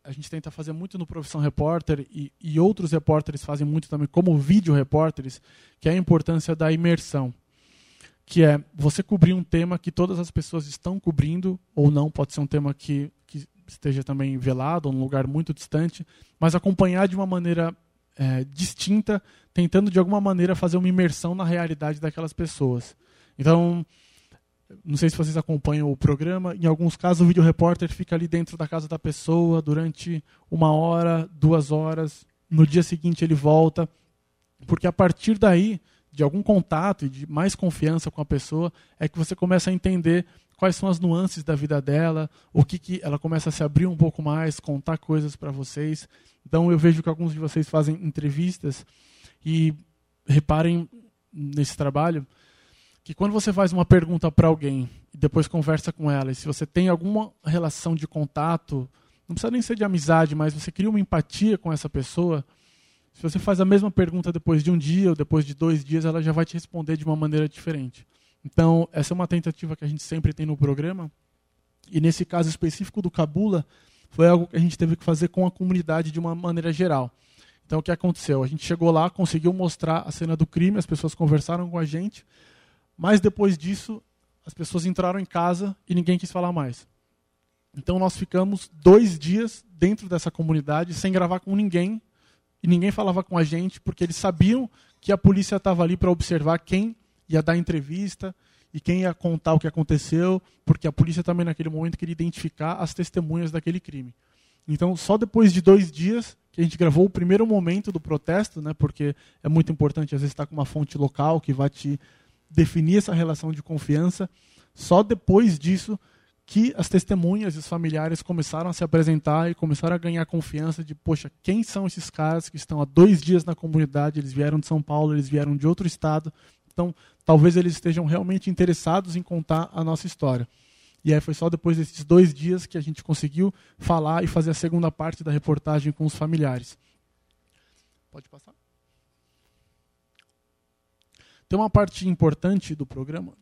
a gente tenta fazer muito no Profissão Repórter e, e outros repórteres fazem muito também como vídeo repórteres, que é a importância da imersão. Que é você cobrir um tema que todas as pessoas estão cobrindo, ou não, pode ser um tema que, que esteja também velado, ou num lugar muito distante, mas acompanhar de uma maneira é, distinta, tentando de alguma maneira fazer uma imersão na realidade daquelas pessoas. Então, não sei se vocês acompanham o programa. Em alguns casos, o vídeo repórter fica ali dentro da casa da pessoa durante uma hora, duas horas. No dia seguinte, ele volta. Porque a partir daí, de algum contato e de mais confiança com a pessoa, é que você começa a entender quais são as nuances da vida dela, o que, que ela começa a se abrir um pouco mais, contar coisas para vocês. Então, eu vejo que alguns de vocês fazem entrevistas e reparem nesse trabalho que quando você faz uma pergunta para alguém e depois conversa com ela, e se você tem alguma relação de contato, não precisa nem ser de amizade, mas você cria uma empatia com essa pessoa, se você faz a mesma pergunta depois de um dia ou depois de dois dias, ela já vai te responder de uma maneira diferente. Então, essa é uma tentativa que a gente sempre tem no programa. E nesse caso específico do Cabula, foi algo que a gente teve que fazer com a comunidade de uma maneira geral. Então, o que aconteceu? A gente chegou lá, conseguiu mostrar a cena do crime, as pessoas conversaram com a gente, mas depois disso, as pessoas entraram em casa e ninguém quis falar mais. Então nós ficamos dois dias dentro dessa comunidade sem gravar com ninguém e ninguém falava com a gente porque eles sabiam que a polícia estava ali para observar quem ia dar entrevista e quem ia contar o que aconteceu, porque a polícia também naquele momento queria identificar as testemunhas daquele crime. Então, só depois de dois dias que a gente gravou o primeiro momento do protesto, né, porque é muito importante às vezes estar com uma fonte local que vai te definir essa relação de confiança. Só depois disso que as testemunhas e os familiares começaram a se apresentar e começaram a ganhar confiança de, poxa, quem são esses caras que estão há dois dias na comunidade? Eles vieram de São Paulo, eles vieram de outro estado. Então, talvez eles estejam realmente interessados em contar a nossa história. E aí foi só depois desses dois dias que a gente conseguiu falar e fazer a segunda parte da reportagem com os familiares. Pode passar? Tem uma parte importante do programa.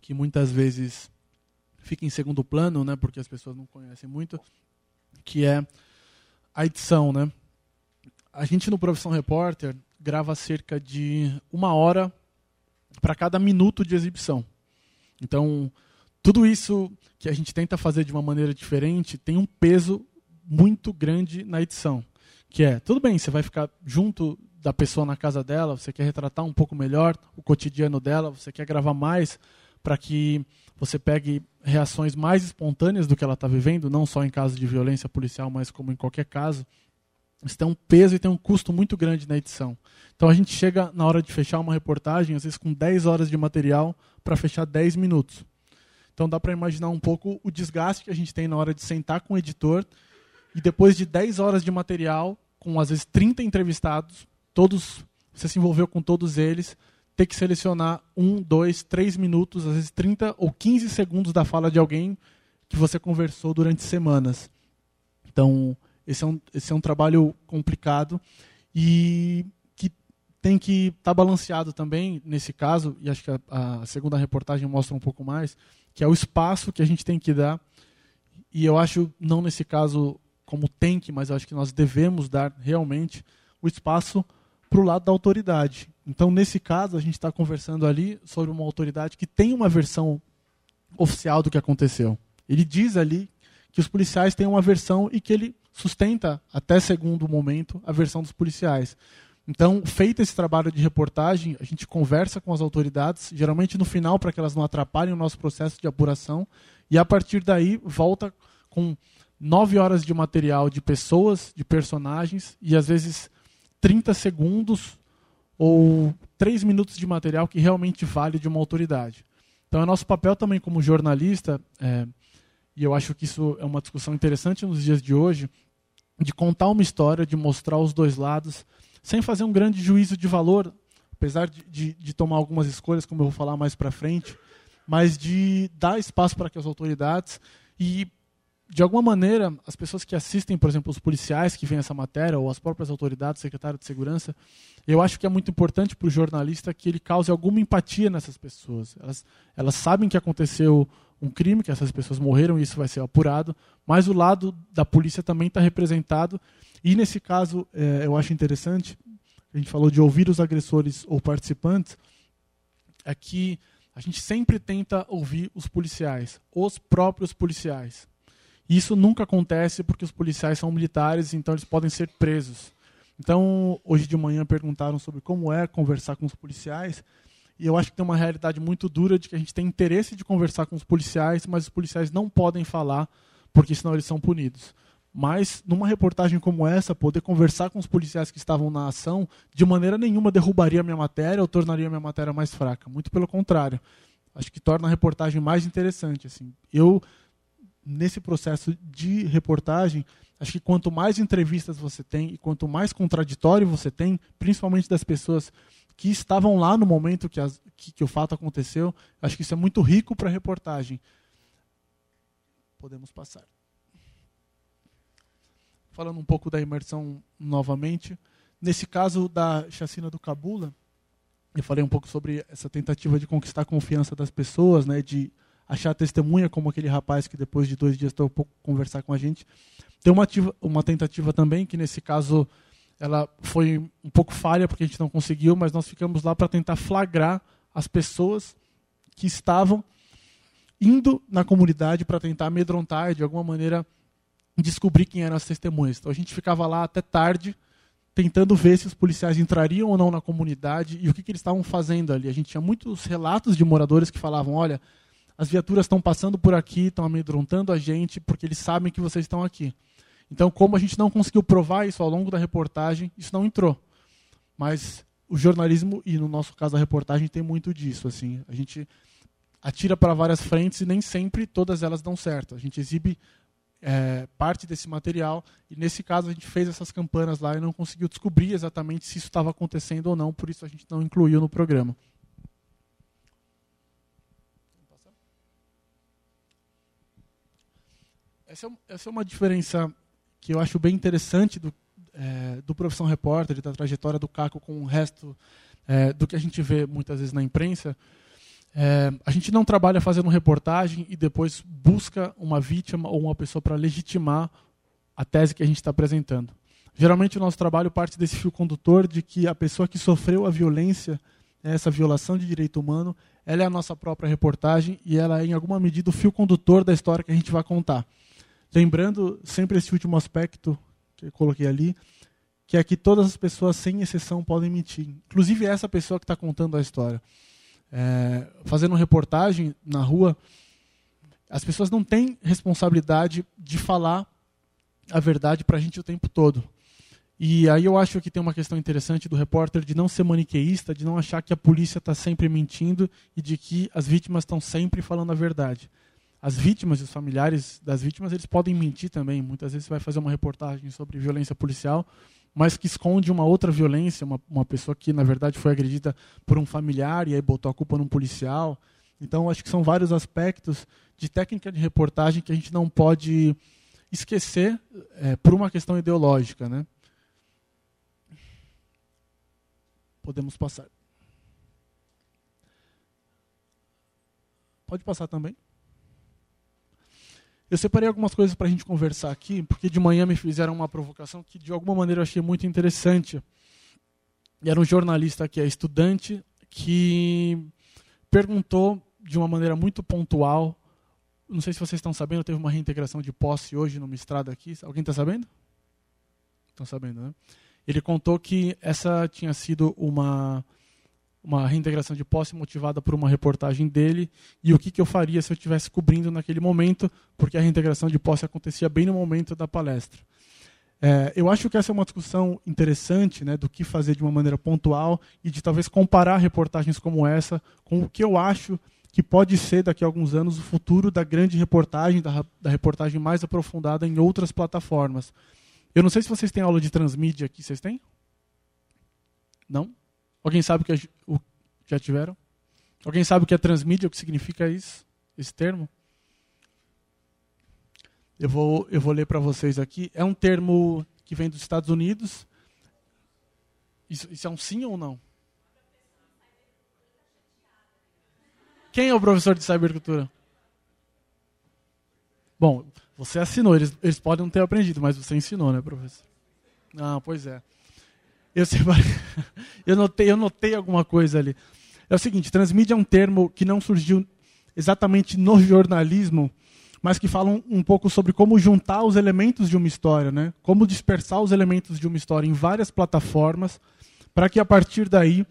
Que muitas vezes fica em segundo plano, né, porque as pessoas não conhecem muito, que é a edição, né? A gente no Profissão Repórter grava cerca de uma hora para cada minuto de exibição. Então, tudo isso que a gente tenta fazer de uma maneira diferente tem um peso muito grande na edição. Que é, tudo bem, você vai ficar junto da pessoa na casa dela, você quer retratar um pouco melhor o cotidiano dela, você quer gravar mais para que você pegue reações mais espontâneas do que ela está vivendo, não só em caso de violência policial, mas como em qualquer caso. Isso tem um peso e tem um custo muito grande na edição. Então a gente chega na hora de fechar uma reportagem, às vezes com 10 horas de material, para fechar 10 minutos. Então dá para imaginar um pouco o desgaste que a gente tem na hora de sentar com o editor e depois de 10 horas de material, com às vezes 30 entrevistados, todos você se envolveu com todos eles, ter que selecionar um, dois, três minutos, às vezes 30 ou 15 segundos da fala de alguém que você conversou durante semanas. Então, esse é um, esse é um trabalho complicado e que tem que estar tá balanceado também, nesse caso, e acho que a, a segunda reportagem mostra um pouco mais, que é o espaço que a gente tem que dar. E eu acho, não nesse caso como tem que, mas acho que nós devemos dar realmente o espaço para o lado da autoridade. Então, nesse caso, a gente está conversando ali sobre uma autoridade que tem uma versão oficial do que aconteceu. Ele diz ali que os policiais têm uma versão e que ele sustenta, até segundo momento, a versão dos policiais. Então, feito esse trabalho de reportagem, a gente conversa com as autoridades, geralmente no final, para que elas não atrapalhem o nosso processo de apuração, e a partir daí volta com nove horas de material de pessoas, de personagens, e às vezes 30 segundos ou três minutos de material que realmente vale de uma autoridade. Então, é nosso papel também como jornalista, é, e eu acho que isso é uma discussão interessante nos dias de hoje, de contar uma história, de mostrar os dois lados, sem fazer um grande juízo de valor, apesar de, de, de tomar algumas escolhas, como eu vou falar mais para frente, mas de dar espaço para que as autoridades e de alguma maneira, as pessoas que assistem, por exemplo, os policiais que veem essa matéria, ou as próprias autoridades, secretário de segurança, eu acho que é muito importante para o jornalista que ele cause alguma empatia nessas pessoas. Elas, elas sabem que aconteceu um crime, que essas pessoas morreram e isso vai ser apurado, mas o lado da polícia também está representado. E nesse caso, é, eu acho interessante, a gente falou de ouvir os agressores ou participantes, é que a gente sempre tenta ouvir os policiais, os próprios policiais. Isso nunca acontece porque os policiais são militares, então eles podem ser presos. Então, hoje de manhã perguntaram sobre como é conversar com os policiais, e eu acho que tem uma realidade muito dura de que a gente tem interesse de conversar com os policiais, mas os policiais não podem falar, porque senão eles são punidos. Mas, numa reportagem como essa, poder conversar com os policiais que estavam na ação, de maneira nenhuma derrubaria minha matéria ou tornaria minha matéria mais fraca. Muito pelo contrário. Acho que torna a reportagem mais interessante. Assim. Eu nesse processo de reportagem, acho que quanto mais entrevistas você tem e quanto mais contraditório você tem, principalmente das pessoas que estavam lá no momento que, as, que, que o fato aconteceu, acho que isso é muito rico para a reportagem. Podemos passar. Falando um pouco da imersão novamente, nesse caso da chacina do Cabula, eu falei um pouco sobre essa tentativa de conquistar a confiança das pessoas, né, de achar testemunha, como aquele rapaz que depois de dois dias pouco conversar com a gente. Tem uma, ativa, uma tentativa também, que nesse caso ela foi um pouco falha, porque a gente não conseguiu, mas nós ficamos lá para tentar flagrar as pessoas que estavam indo na comunidade para tentar amedrontar de alguma maneira descobrir quem eram as testemunhas. Então a gente ficava lá até tarde tentando ver se os policiais entrariam ou não na comunidade e o que, que eles estavam fazendo ali. A gente tinha muitos relatos de moradores que falavam: olha, as viaturas estão passando por aqui, estão amedrontando a gente, porque eles sabem que vocês estão aqui. Então, como a gente não conseguiu provar isso ao longo da reportagem, isso não entrou. Mas o jornalismo, e no nosso caso a reportagem, tem muito disso. assim A gente atira para várias frentes e nem sempre todas elas dão certo. A gente exibe é, parte desse material e, nesse caso, a gente fez essas campanas lá e não conseguiu descobrir exatamente se isso estava acontecendo ou não, por isso a gente não incluiu no programa. Essa é, essa é uma diferença que eu acho bem interessante do, é, do Profissão Repórter da trajetória do Caco com o resto é, do que a gente vê muitas vezes na imprensa, é, a gente não trabalha fazendo reportagem e depois busca uma vítima ou uma pessoa para legitimar a tese que a gente está apresentando. Geralmente o nosso trabalho parte desse fio condutor de que a pessoa que sofreu a violência, essa violação de direito humano, ela é a nossa própria reportagem e ela é, em alguma medida, o fio condutor da história que a gente vai contar. Lembrando sempre esse último aspecto que eu coloquei ali, que é que todas as pessoas, sem exceção, podem mentir. Inclusive essa pessoa que está contando a história. É, fazendo reportagem na rua, as pessoas não têm responsabilidade de falar a verdade para a gente o tempo todo. E aí eu acho que tem uma questão interessante do repórter de não ser maniqueísta, de não achar que a polícia está sempre mentindo e de que as vítimas estão sempre falando a verdade. As vítimas e os familiares das vítimas, eles podem mentir também. Muitas vezes você vai fazer uma reportagem sobre violência policial, mas que esconde uma outra violência, uma, uma pessoa que, na verdade, foi agredida por um familiar e aí botou a culpa num policial. Então, acho que são vários aspectos de técnica de reportagem que a gente não pode esquecer é, por uma questão ideológica. Né? Podemos passar. Pode passar também. Eu separei algumas coisas para a gente conversar aqui, porque de manhã me fizeram uma provocação que de alguma maneira eu achei muito interessante. Era um jornalista que é estudante que perguntou de uma maneira muito pontual. Não sei se vocês estão sabendo, teve uma reintegração de posse hoje numa estrada aqui. Alguém está sabendo? Estão sabendo, né? Ele contou que essa tinha sido uma uma reintegração de posse motivada por uma reportagem dele e o que, que eu faria se eu estivesse cobrindo naquele momento, porque a reintegração de posse acontecia bem no momento da palestra. É, eu acho que essa é uma discussão interessante né, do que fazer de uma maneira pontual e de talvez comparar reportagens como essa com o que eu acho que pode ser daqui a alguns anos o futuro da grande reportagem, da, da reportagem mais aprofundada em outras plataformas. Eu não sei se vocês têm aula de transmídia aqui, vocês têm? Não? Alguém sabe o que é, o, já tiveram? Alguém sabe o que é transmídia, o que significa isso, esse termo? Eu vou, eu vou ler para vocês aqui. É um termo que vem dos Estados Unidos. Isso, isso é um sim ou não? Quem é o professor de cybercultura? Bom, você assinou, eles, eles podem não ter aprendido, mas você ensinou, né, professor? Ah, pois é. Eu, separei, eu, notei, eu notei alguma coisa ali. É o seguinte, transmídia é um termo que não surgiu exatamente no jornalismo, mas que fala um, um, pouco sobre como juntar os elementos de uma história, né? como dispersar os elementos de uma história em várias plataformas, para que a partir daí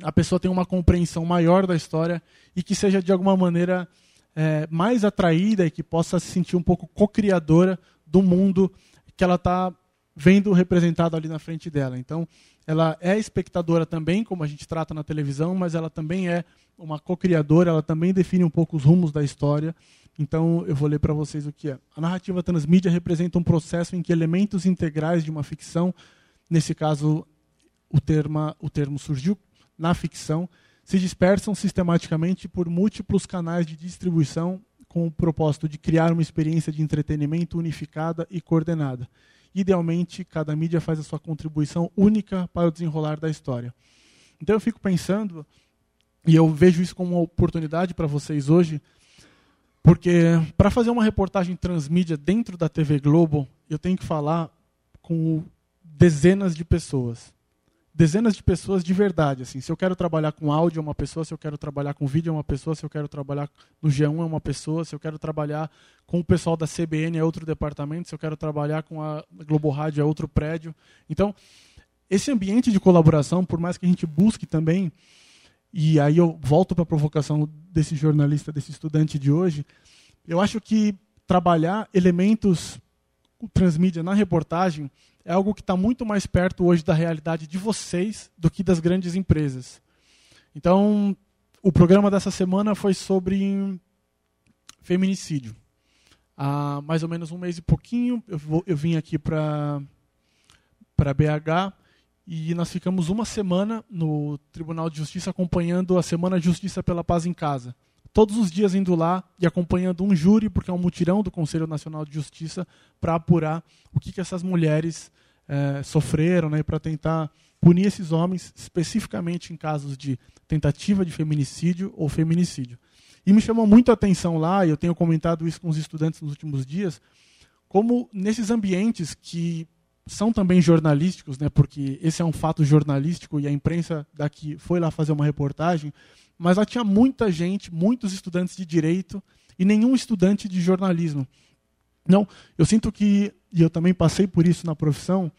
a pessoa tenha uma compreensão maior da história e que seja de alguma maneira é, mais atraída e que possa se sentir um pouco co-criadora do mundo que ela está vendo representado ali na frente dela. Então, ela é espectadora também, como a gente trata na televisão, mas ela também é uma co-criadora, ela também define um pouco os rumos da história. Então, eu vou ler para vocês o que é. A narrativa transmídia representa um processo em que elementos integrais de uma ficção, nesse caso, o termo, o termo surgiu na ficção, se dispersam sistematicamente por múltiplos canais de distribuição com o propósito de criar uma experiência de entretenimento unificada e coordenada. Idealmente, cada mídia faz a sua contribuição única para o desenrolar da história. Então eu fico pensando, e eu vejo isso como uma oportunidade para vocês hoje, porque para fazer uma reportagem transmídia dentro da TV Globo, eu tenho que falar com dezenas de pessoas dezenas de pessoas de verdade. Assim, se eu quero trabalhar com áudio é uma pessoa, se eu quero trabalhar com vídeo é uma pessoa, se eu quero trabalhar no G1 é uma pessoa, se eu quero trabalhar com o pessoal da CBN é outro departamento, se eu quero trabalhar com a Globo Rádio é outro prédio. Então, esse ambiente de colaboração, por mais que a gente busque também, e aí eu volto para a provocação desse jornalista, desse estudante de hoje, eu acho que trabalhar elementos transmídia na reportagem é algo que está muito mais perto hoje da realidade de vocês do que das grandes empresas. Então, o programa dessa semana foi sobre feminicídio. Há mais ou menos um mês e pouquinho, eu, vou, eu vim aqui para BH e nós ficamos uma semana no Tribunal de Justiça acompanhando a Semana de Justiça pela Paz em Casa todos os dias indo lá e acompanhando um júri, porque é um mutirão do Conselho Nacional de Justiça, para apurar o que, que essas mulheres é, sofreram, né, para tentar punir esses homens especificamente em casos de tentativa de feminicídio ou feminicídio. E me chamou muito a atenção lá, e eu tenho comentado isso com os estudantes nos últimos dias, como nesses ambientes que são também jornalísticos, né, porque esse é um fato jornalístico e a imprensa daqui foi lá fazer uma reportagem, mas lá tinha muita gente, muitos estudantes de direito e nenhum estudante de jornalismo. Não, eu sinto que, e eu também passei por isso na profissão,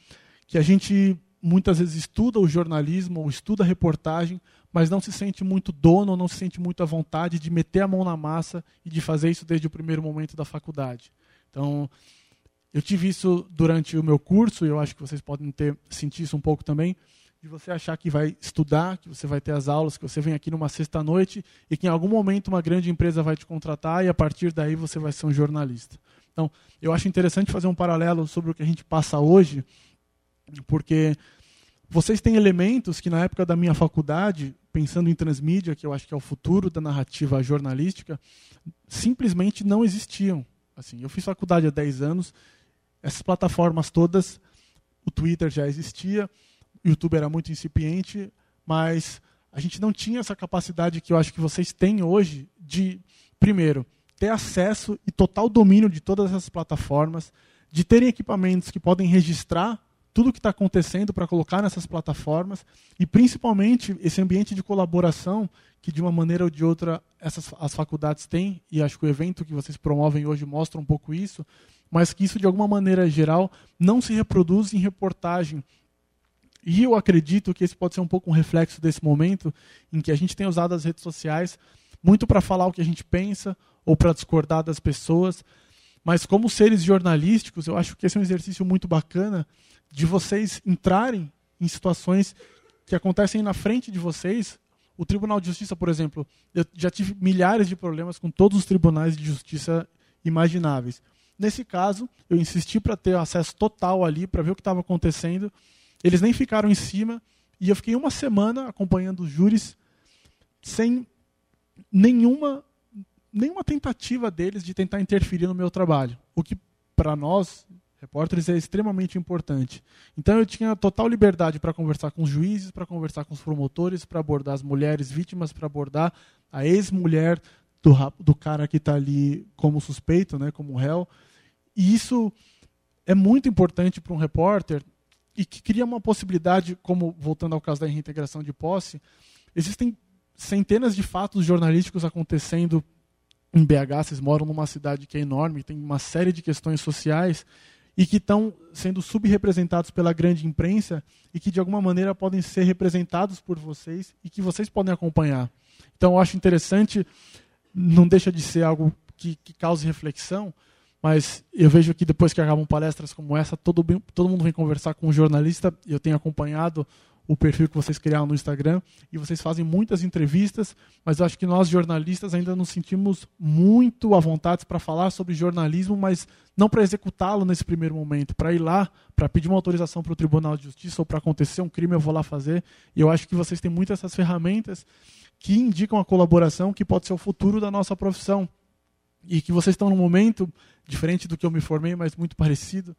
que a gente muitas vezes estuda o jornalismo ou estuda a reportagem, mas não se sente muito dono, não se sente muito à vontade de meter a mão na massa e de fazer isso desde o primeiro momento da faculdade. Então, eu tive isso durante o meu curso, e eu acho que vocês podem ter sentido isso um pouco também, de você achar que vai estudar, que você vai ter as aulas, que você vem aqui numa sexta-noite e que em algum momento uma grande empresa vai te contratar e a partir daí você vai ser um jornalista. Então, eu acho interessante fazer um paralelo sobre o que a gente passa hoje, porque vocês têm elementos que na época da minha faculdade, pensando em transmídia, que eu acho que é o futuro da narrativa jornalística, simplesmente não existiam. Assim, eu fiz faculdade há 10 anos, essas plataformas todas, o Twitter já existia, YouTube era muito incipiente, mas a gente não tinha essa capacidade que eu acho que vocês têm hoje de, primeiro, ter acesso e total domínio de todas essas plataformas, de terem equipamentos que podem registrar tudo o que está acontecendo para colocar nessas plataformas e principalmente esse ambiente de colaboração que de uma maneira ou de outra essas as faculdades têm e acho que o evento que vocês promovem hoje mostra um pouco isso, mas que isso de alguma maneira geral não se reproduz em reportagem. E eu acredito que esse pode ser um pouco um reflexo desse momento em que a gente tem usado as redes sociais muito para falar o que a gente pensa ou para discordar das pessoas, mas como seres jornalísticos, eu acho que esse é um exercício muito bacana de vocês entrarem em situações que acontecem na frente de vocês. O Tribunal de Justiça, por exemplo, eu já tive milhares de problemas com todos os tribunais de justiça imagináveis. Nesse caso, eu insisti para ter acesso total ali, para ver o que estava acontecendo. Eles nem ficaram em cima e eu fiquei uma semana acompanhando os júris sem nenhuma nenhuma tentativa deles de tentar interferir no meu trabalho, o que para nós repórteres é extremamente importante. Então eu tinha total liberdade para conversar com os juízes, para conversar com os promotores, para abordar as mulheres vítimas, para abordar a ex-mulher do, do cara que está ali como suspeito, né, como réu. E isso é muito importante para um repórter e que cria uma possibilidade, como voltando ao caso da reintegração de posse, existem centenas de fatos jornalísticos acontecendo em BH, vocês moram numa cidade que é enorme, tem uma série de questões sociais e que estão sendo subrepresentados pela grande imprensa e que de alguma maneira podem ser representados por vocês e que vocês podem acompanhar. Então eu acho interessante, não deixa de ser algo que, que cause reflexão, mas eu vejo que depois que acabam palestras como essa, todo, todo mundo vem conversar com um jornalista, eu tenho acompanhado o perfil que vocês criaram no Instagram e vocês fazem muitas entrevistas, mas eu acho que nós jornalistas ainda nos sentimos muito à vontade para falar sobre jornalismo, mas não para executá-lo nesse primeiro momento, para ir lá, para pedir uma autorização para o Tribunal de Justiça ou para acontecer um crime eu vou lá fazer. E eu acho que vocês têm muitas essas ferramentas que indicam a colaboração que pode ser o futuro da nossa profissão. E que vocês estão num momento diferente do que eu me formei, mas muito parecido,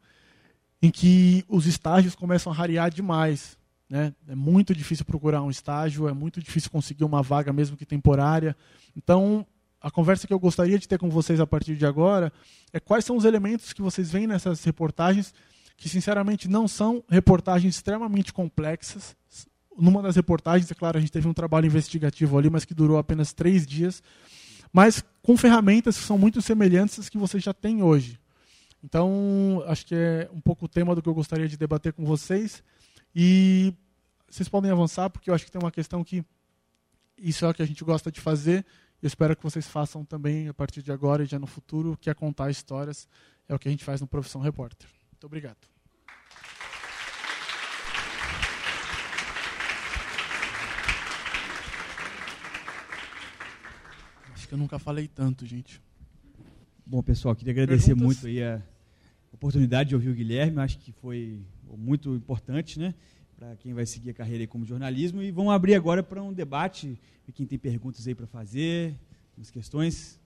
em que os estágios começam a rarear demais né? É muito difícil procurar um estágio, é muito difícil conseguir uma vaga, mesmo que temporária. Então, a conversa que eu gostaria de ter com vocês a partir de agora é quais são os elementos que vocês veem nessas reportagens, que sinceramente não são reportagens extremamente complexas. Numa das reportagens, é claro, a gente teve um trabalho investigativo ali, mas que durou apenas três dias, mas com ferramentas que são muito semelhantes às que vocês já têm hoje. Então, acho que é um pouco o tema do que eu gostaria de debater com vocês. E vocês podem avançar, porque eu acho que tem uma questão que isso é o que a gente gosta de fazer. Eu espero que vocês façam também a partir de agora e já no futuro, que é contar histórias. É o que a gente faz no Profissão Repórter. Muito obrigado. Acho que eu nunca falei tanto, gente. Bom, pessoal, queria agradecer Perguntas? muito aí a oportunidade de ouvir o Guilherme. Acho que foi muito importante, né? para quem vai seguir a carreira como jornalismo. E vamos abrir agora para um debate. Quem tem perguntas aí para fazer, as questões.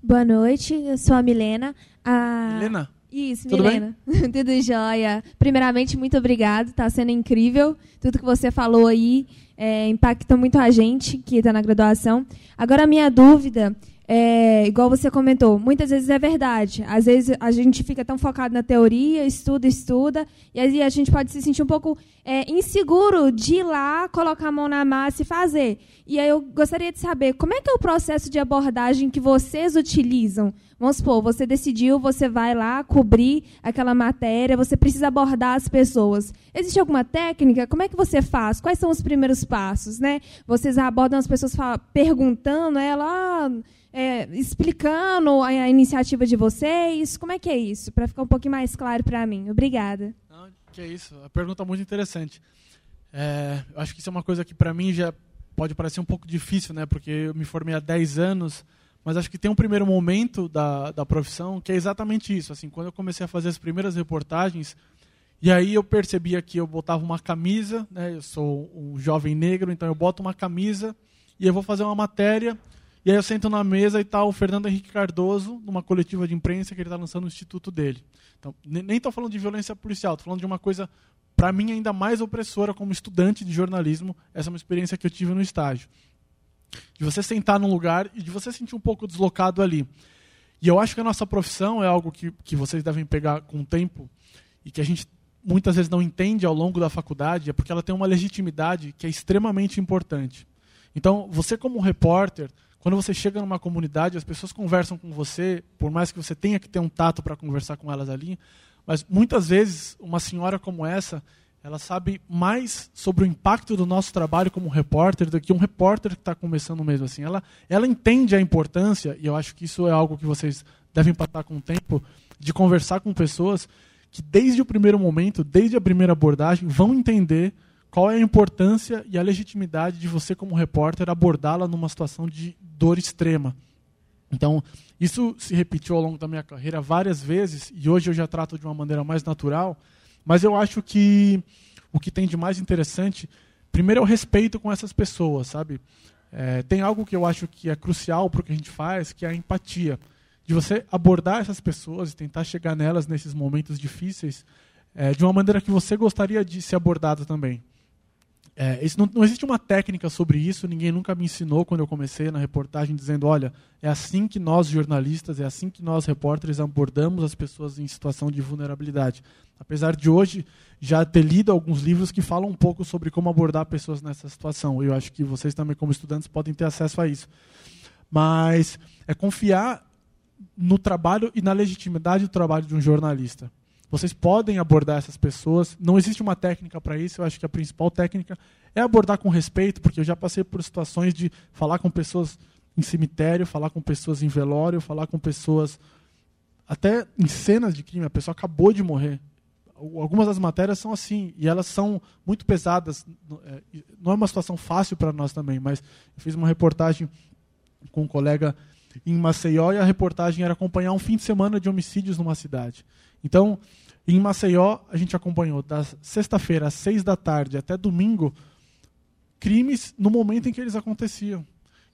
Boa noite, eu sou a Milena. A... Milena? Isso, Tudo Milena. tudo jóia. Primeiramente, muito obrigado, está sendo incrível. Tudo que você falou aí é, impacta muito a gente que está na graduação. Agora, a minha dúvida é, igual você comentou, muitas vezes é verdade. Às vezes a gente fica tão focado na teoria, estuda, estuda, e aí a gente pode se sentir um pouco é, inseguro de ir lá, colocar a mão na massa e fazer. E aí eu gostaria de saber como é que é o processo de abordagem que vocês utilizam. Vamos supor, você decidiu, você vai lá cobrir aquela matéria, você precisa abordar as pessoas. Existe alguma técnica? Como é que você faz? Quais são os primeiros passos? Né? Vocês abordam as pessoas perguntando, ela. Ah, é, explicando a, a, iniciativa de vocês? Como é que é isso? Para ficar um pouquinho mais claro para mim. Obrigada. Não, que é isso. A pergunta é muito interessante. É, acho que isso é uma coisa que para mim já pode parecer um pouco difícil, né? Porque eu me formei há 10 anos, mas acho que tem um primeiro momento da, da profissão que é exatamente isso. Assim, quando eu comecei a fazer as primeiras reportagens, e aí eu percebia que eu botava uma camisa, né? Eu sou um jovem negro, então eu boto uma camisa e eu vou fazer uma matéria e aí eu sento na mesa e tá o Fernando Henrique Cardoso, numa coletiva de imprensa que ele está lançando no instituto dele. Então, nem estou falando de violência policial, estou falando de uma coisa, para mim, ainda mais opressora como estudante de jornalismo. Essa é uma experiência que eu tive no estágio. De você sentar num lugar e de você sentir um pouco deslocado ali. E eu acho que a nossa profissão é algo que, que vocês devem pegar com o tempo e que a gente muitas vezes não entende ao longo da faculdade, é porque ela tem uma legitimidade que é extremamente importante. Então, você como repórter, quando você chega numa comunidade, as pessoas conversam com você, por mais que você tenha que ter um tato para conversar com elas ali, mas muitas vezes uma senhora como essa, ela sabe mais sobre o impacto do nosso trabalho como repórter do que um repórter que está começando mesmo assim. Ela, ela entende a importância, e eu acho que isso é algo que vocês devem passar com o tempo, de conversar com pessoas que desde o primeiro momento, desde a primeira abordagem, vão entender qual é a importância e a legitimidade de você, como repórter, abordá-la numa situação de dor extrema. Então, isso se repetiu ao longo da minha carreira várias vezes, e hoje eu já trato de uma maneira mais natural, mas eu acho que o que tem de mais interessante, primeiro é o respeito com essas pessoas, sabe? É, tem algo que eu acho que é crucial para o que a gente faz, que é a empatia. De você abordar essas pessoas e tentar chegar nelas nesses momentos difíceis é, de uma maneira que você gostaria de ser abordado também. É, isso não, não, existe uma técnica sobre isso, ninguém nunca me ensinou quando eu comecei na reportagem dizendo, olha, é assim que nós jornalistas, é assim que nós repórteres abordamos as pessoas em situação de vulnerabilidade. Apesar de hoje já ter lido alguns livros que falam um pouco sobre como abordar pessoas nessa situação. Eu acho que vocês também como estudantes podem ter acesso a isso. Mas é confiar no trabalho e na legitimidade do trabalho de um jornalista. Vocês podem abordar essas pessoas. Não existe uma técnica para isso. Eu acho que a principal técnica é abordar com respeito, porque eu já passei por situações de falar com pessoas em cemitério, falar com pessoas em velório, falar com pessoas até em cenas de crime. A pessoa acabou de morrer. Algumas das matérias são assim e elas são muito pesadas. É, não é uma situação fácil para nós também, mas eu fiz uma reportagem com um colega em Maceió e a reportagem era acompanhar um fim de semana de homicídios numa cidade. Então, em Maceió, a gente acompanhou da sexta-feira às seis da tarde até domingo crimes no momento em que eles aconteciam.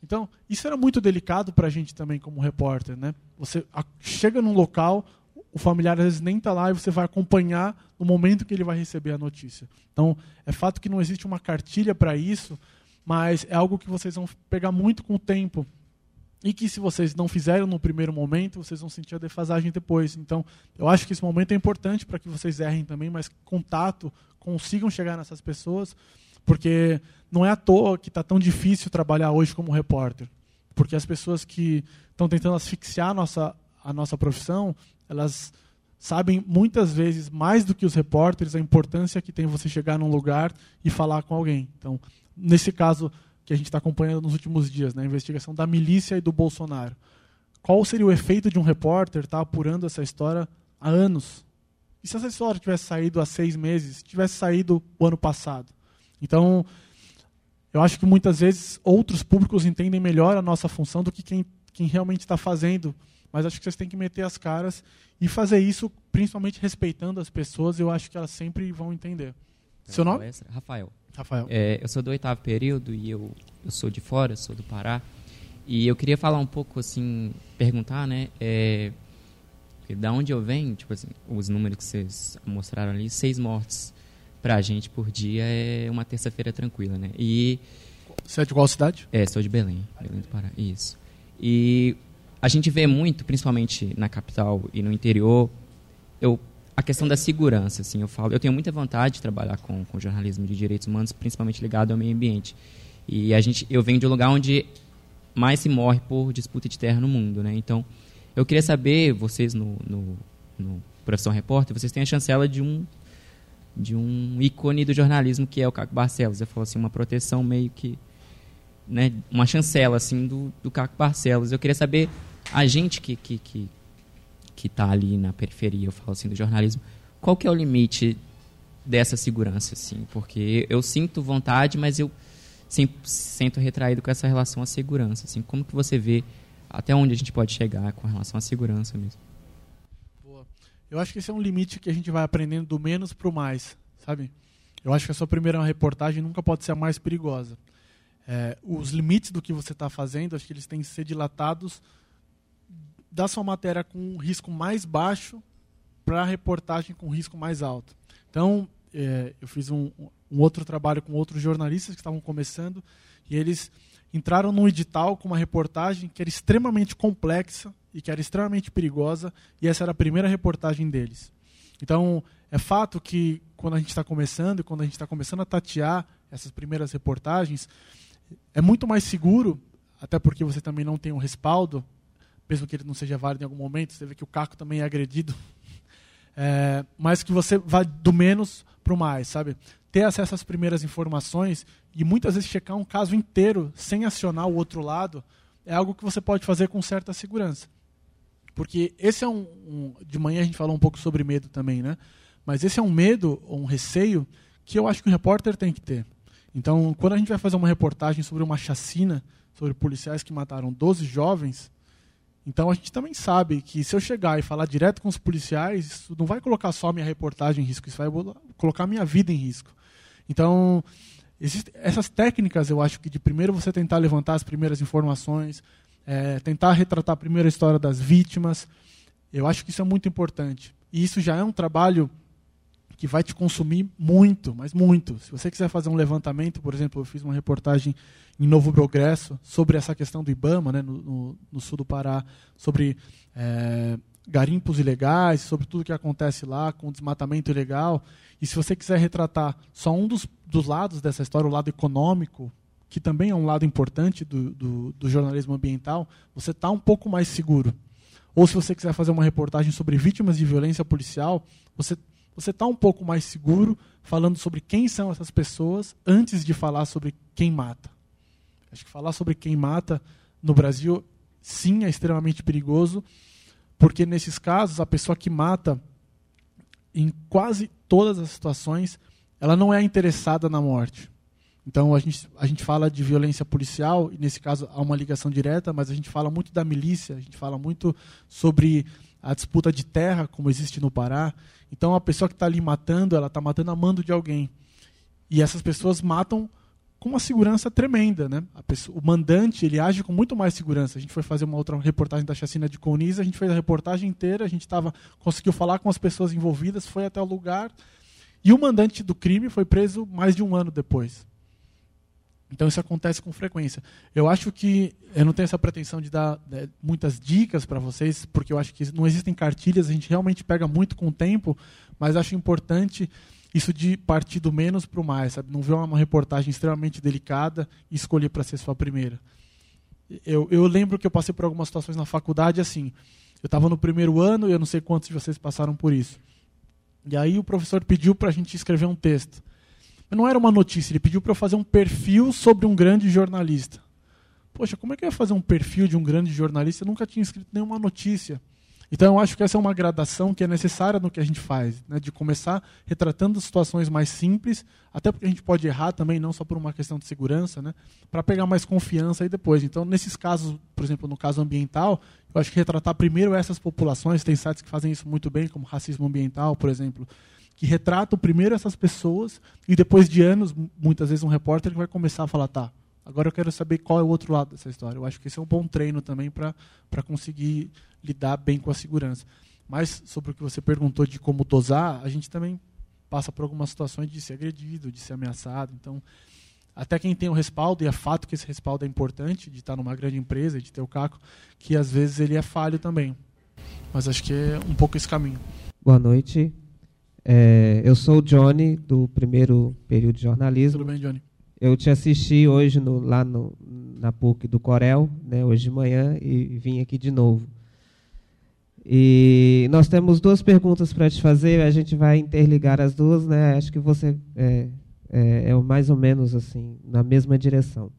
Então, isso era muito delicado para a gente também como repórter. Né? Você chega num local, o familiar às vezes nem está lá e você vai acompanhar no momento que ele vai receber a notícia. Então, é fato que não existe uma cartilha para isso, mas é algo que vocês vão pegar muito com o tempo e que se vocês não fizeram no primeiro momento, vocês vão sentir a defasagem depois. Então, eu acho que esse momento é importante para que vocês errem também, mas contato, consigam chegar nessas pessoas, porque não é à toa que está tão difícil trabalhar hoje como repórter. Porque as pessoas que estão tentando asfixiar a nossa, a nossa profissão, elas sabem muitas vezes mais do que os repórteres a importância que tem você chegar num lugar e falar com alguém. Então, nesse caso, que a gente está acompanhando nos últimos dias, né? a investigação da milícia e do Bolsonaro. Qual seria o efeito de um repórter estar tá apurando essa história há anos? E se essa história tivesse saído há seis meses, tivesse saído o ano passado? Então, eu acho que muitas vezes outros públicos entendem melhor a nossa função do que quem, quem realmente está fazendo. Mas acho que vocês têm que meter as caras e fazer isso, principalmente respeitando as pessoas. Eu acho que elas sempre vão entender. Seu nome? Rafael. Rafael. É, eu sou do oitavo período e eu, eu sou de fora, sou do Pará. E eu queria falar um pouco, assim, perguntar, né? É, da onde eu venho, tipo assim, os números que vocês mostraram ali, seis mortes pra gente por dia é uma terça-feira tranquila, né? E. Você é de qual cidade? É, sou de Belém, Belém do Pará. Isso. E a gente vê muito, principalmente na capital e no interior, eu a questão da segurança, assim, eu falo, eu tenho muita vontade de trabalhar com, com jornalismo de direitos humanos, principalmente ligado ao meio ambiente. E a gente, eu venho de um lugar onde mais se morre por disputa de terra no mundo, né? Então, eu queria saber, vocês no, no, no Profissão Repórter, vocês têm a chancela de um de um ícone do jornalismo que é o Caco Barcelos. Eu falo assim, uma proteção meio que, né, uma chancela assim do, do Caco Barcelos. Eu queria saber a gente que que que que está ali na periferia, eu falo assim do jornalismo, qual que é o limite dessa segurança, assim? Porque eu sinto vontade, mas eu sempre sinto retraído com essa relação à segurança, assim. Como que você vê até onde a gente pode chegar com relação à segurança mesmo? Boa. Eu acho que esse é um limite que a gente vai aprendendo do menos para o mais, sabe? Eu acho que a sua primeira reportagem nunca pode ser a mais perigosa. É, os limites do que você está fazendo, acho que eles têm que ser dilatados da sua matéria com um risco mais baixo para a reportagem com risco mais alto. Então, é, eu fiz um, um, outro trabalho com outros jornalistas que estavam começando e eles entraram num edital com uma reportagem que era extremamente complexa e que era extremamente perigosa e essa era a primeira reportagem deles. Então, é fato que quando a gente está começando e quando a gente está começando a tatear essas primeiras reportagens, é muito mais seguro, até porque você também não tem um respaldo mesmo que ele não seja válido em algum momento, você vê que o Caco também é agredido, é, mas que você vai do menos para o mais, sabe? Ter acesso às primeiras informações e muitas vezes checar um caso inteiro sem acionar o outro lado é algo que você pode fazer com certa segurança. Porque esse é um, um de manhã a gente falou um pouco sobre medo também, né? Mas esse é um medo, um receio que eu acho que o repórter tem que ter. Então, quando a gente vai fazer uma reportagem sobre uma chacina, sobre policiais que mataram 12 jovens, então a gente também sabe que se eu chegar e falar direto com os policiais, isso não vai colocar só minha reportagem em risco, isso vai colocar minha vida em risco. Então, essas técnicas, eu acho que de primeiro você tentar levantar as primeiras informações, é, tentar retratar a primeira história das vítimas, eu acho que isso é muito importante. E isso já é um trabalho que vai te consumir muito, mas muito. Se você quiser fazer um levantamento, por exemplo, eu fiz uma reportagem em Novo Progresso sobre essa questão do IBAMA, né, no, no, no sul do Pará, sobre é, garimpos ilegais, sobre tudo que acontece lá com o desmatamento ilegal. E se você quiser retratar só um dos, dos lados dessa história, o lado econômico, que também é um lado importante do, do, do jornalismo ambiental, você está um pouco mais seguro. Ou se você quiser fazer uma reportagem sobre vítimas de violência policial, você você está um pouco mais seguro falando sobre quem são essas pessoas antes de falar sobre quem mata. Acho que falar sobre quem mata no Brasil, sim, é extremamente perigoso, porque nesses casos, a pessoa que mata, em quase todas as situações, ela não é interessada na morte. Então a gente, a gente fala de violência policial, e nesse caso há uma ligação direta, mas a gente fala muito da milícia, a gente fala muito sobre a disputa de terra, como existe no Pará. Então a pessoa que está ali matando, ela está matando a mando de alguém. E essas pessoas matam com uma segurança tremenda, né? Pessoa, o mandante ele age com muito mais segurança. A gente foi fazer uma outra reportagem da chacina de Coniza, a gente fez a reportagem inteira, a gente tava, conseguiu falar com as pessoas envolvidas, foi até o lugar e o mandante do crime foi preso mais de um ano depois. Então isso acontece com frequência. Eu acho que eu não tenho essa pretensão de dar né, muitas dicas para vocês, porque eu acho que não existem cartilhas, a gente realmente pega muito com o tempo, mas acho importante isso de partir do menos para o mais, sabe? Não ver uma reportagem extremamente delicada e escolher para ser sua primeira. Eu, eu lembro que eu passei por algumas situações na faculdade assim. Eu estava no primeiro ano e eu não sei quantos de vocês passaram por isso. E aí o professor pediu para a gente escrever um texto não era uma notícia, ele pediu para eu fazer um perfil sobre um grande jornalista. Poxa, como é que eu ia fazer um perfil de um grande jornalista? Eu nunca tinha escrito nenhuma notícia. Então eu acho que essa é uma gradação que é necessária no que a gente faz, né? de começar retratando situações mais simples, até porque a gente pode errar também, não só por uma questão de segurança, né? para pegar mais confiança aí depois. Então, nesses casos, por exemplo, no caso ambiental, eu acho que retratar primeiro essas populações, tem sites que fazem isso muito bem, como racismo ambiental, por exemplo, que retratam primeiro essas pessoas e depois de anos, muitas vezes um repórter que vai começar a falar, tá, Agora eu quero saber qual é o outro lado dessa história. Eu acho que esse é um bom treino também para conseguir lidar bem com a segurança. Mas sobre o que você perguntou de como dosar, a gente também passa por algumas situações de ser agredido, de ser ameaçado. Então, até quem tem o respaldo, e é fato que esse respaldo é importante, de estar numa grande empresa, de ter o caco, que às vezes ele é falho também. Mas acho que é um pouco esse caminho. Boa noite. É, eu sou o Johnny, do primeiro período de jornalismo. Tudo bem, Johnny? Eu te assisti hoje no, lá no, na PUC do Corel, né, hoje de manhã, e vim aqui de novo. E nós temos duas perguntas para te fazer, a gente vai interligar as duas, né? Acho que você é, é, é mais ou menos assim, na mesma direção.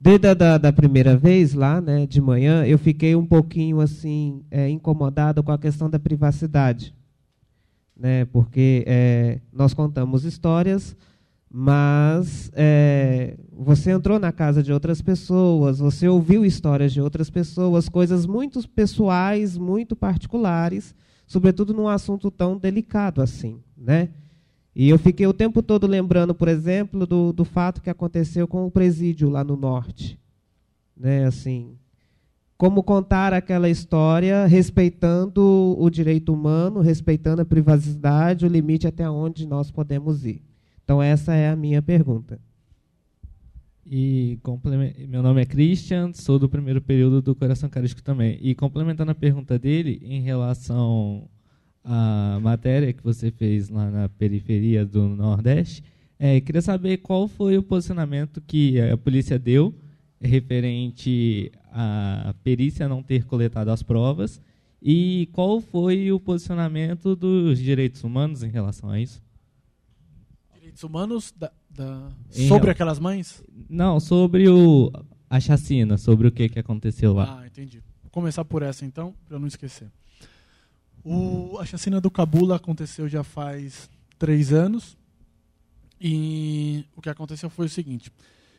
Desde a da, da, primeira vez lá, né, de manhã, eu fiquei um pouquinho assim é, incomodado com a questão da privacidade, né, porque é, nós contamos histórias, mas é, você entrou na casa de outras pessoas, você ouviu histórias de outras pessoas, coisas muito pessoais, muito particulares, sobretudo num assunto tão delicado assim, né? E eu fiquei o tempo todo lembrando, por exemplo, do, do fato que aconteceu com o presídio lá no norte, né? Assim, como contar aquela história respeitando o direito humano, respeitando a privacidade, o limite até onde nós podemos ir. Então, essa é a minha pergunta. E meu nome é Christian, sou do primeiro período do Coração Carístico também. E complementando a pergunta dele, em relação à matéria que você fez lá na periferia do Nordeste, é, queria saber qual foi o posicionamento que a polícia deu referente à perícia não ter coletado as provas e qual foi o posicionamento dos direitos humanos em relação a isso direitos humanos da, da... sobre aquelas mães? Não, sobre o, a chacina, sobre o que, que aconteceu lá. Ah, entendi. Vou começar por essa então, para eu não esquecer. O, a chacina do Cabula aconteceu já faz três anos. E o que aconteceu foi o seguinte: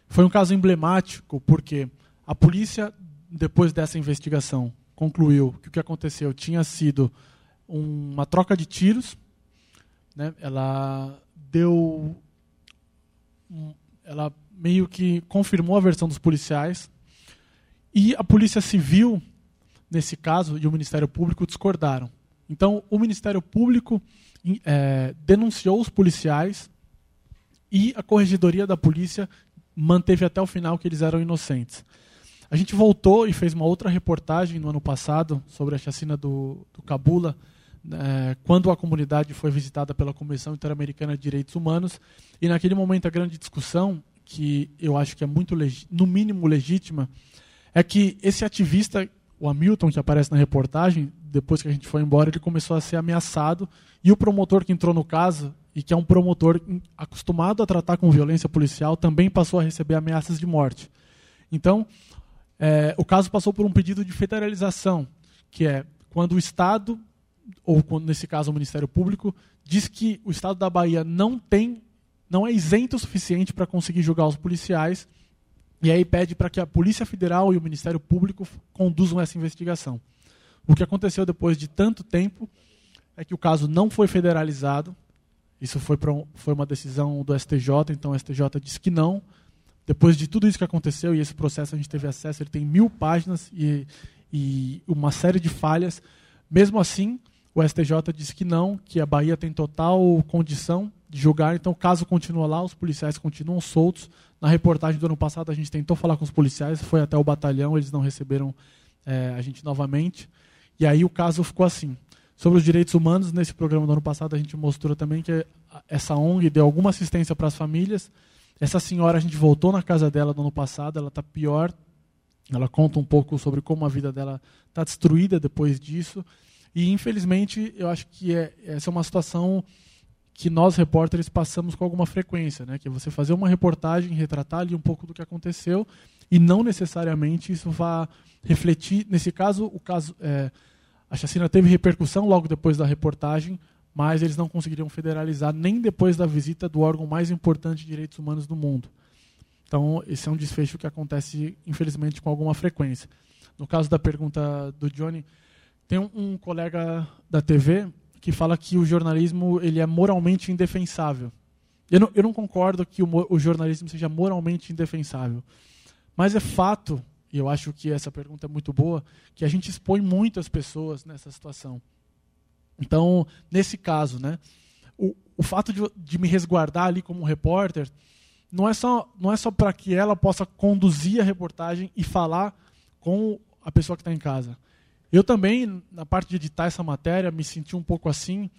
foi um caso emblemático porque a polícia, depois dessa investigação, concluiu que o que aconteceu tinha sido uma troca de tiros. Né? Ela deu. Ela meio que confirmou a versão dos policiais. E a Polícia Civil, nesse caso, e o Ministério Público discordaram. Então, o Ministério Público é, denunciou os policiais e a Corregedoria da Polícia manteve até o final que eles eram inocentes. A gente voltou e fez uma outra reportagem no ano passado sobre a chacina do, do Cabula, é, quando a comunidade foi visitada pela Comissão Interamericana de Direitos Humanos, e naquele momento a grande discussão, que eu acho que é muito, no mínimo legítima, é que esse ativista, o Hamilton, que aparece na reportagem, depois que a gente foi embora, ele começou a ser ameaçado, e o promotor que entrou no caso, e que é um promotor acostumado a tratar com violência policial, também passou a receber ameaças de morte. Então, é, o caso passou por um pedido de federalização, que é quando o Estado ou nesse caso o Ministério Público, diz que o Estado da Bahia não tem, não é isento o suficiente para conseguir julgar os policiais, e aí pede para que a Polícia Federal e o Ministério Público conduzam essa investigação. O que aconteceu depois de tanto tempo é que o caso não foi federalizado, isso foi, pra, foi uma decisão do STJ, então o STJ disse que não. Depois de tudo isso que aconteceu, e esse processo a gente teve acesso, ele tem mil páginas e, e uma série de falhas. Mesmo assim, o STJ disse que não, que a Bahia tem total condição de julgar, então o caso continua lá, os policiais continuam soltos. Na reportagem do ano passado a gente tentou falar com os policiais, foi até o batalhão, eles não receberam é, a gente novamente. E aí o caso ficou assim. Sobre os direitos humanos, nesse programa do ano passado a gente mostrou também que essa ONG deu alguma assistência para as famílias. Essa senhora, a gente voltou na casa dela no ano passado, ela está pior. Ela conta um pouco sobre como a vida dela está destruída depois disso. E, infelizmente, eu acho que é, essa é uma situação que nós, repórteres, passamos com alguma frequência, né? que você fazer uma reportagem, retratar ali um pouco do que aconteceu, e não necessariamente isso vá refletir. Nesse caso, o caso é, a chacina teve repercussão logo depois da reportagem, mas eles não conseguiriam federalizar nem depois da visita do órgão mais importante de direitos humanos do mundo. Então, esse é um desfecho que acontece, infelizmente, com alguma frequência. No caso da pergunta do Johnny, tem um, colega da TV que fala que o jornalismo ele é moralmente indefensável. Eu não, eu não concordo que o, o jornalismo seja moralmente indefensável. Mas é fato, e eu acho que essa pergunta é muito boa, que a gente expõe muitas pessoas nessa situação. Então, nesse caso, né, o, o fato de, de me resguardar ali como repórter não é só, não é só para que ela possa conduzir a reportagem e falar com a pessoa que está em casa. Eu também, na parte de editar essa matéria, me senti um pouco assim.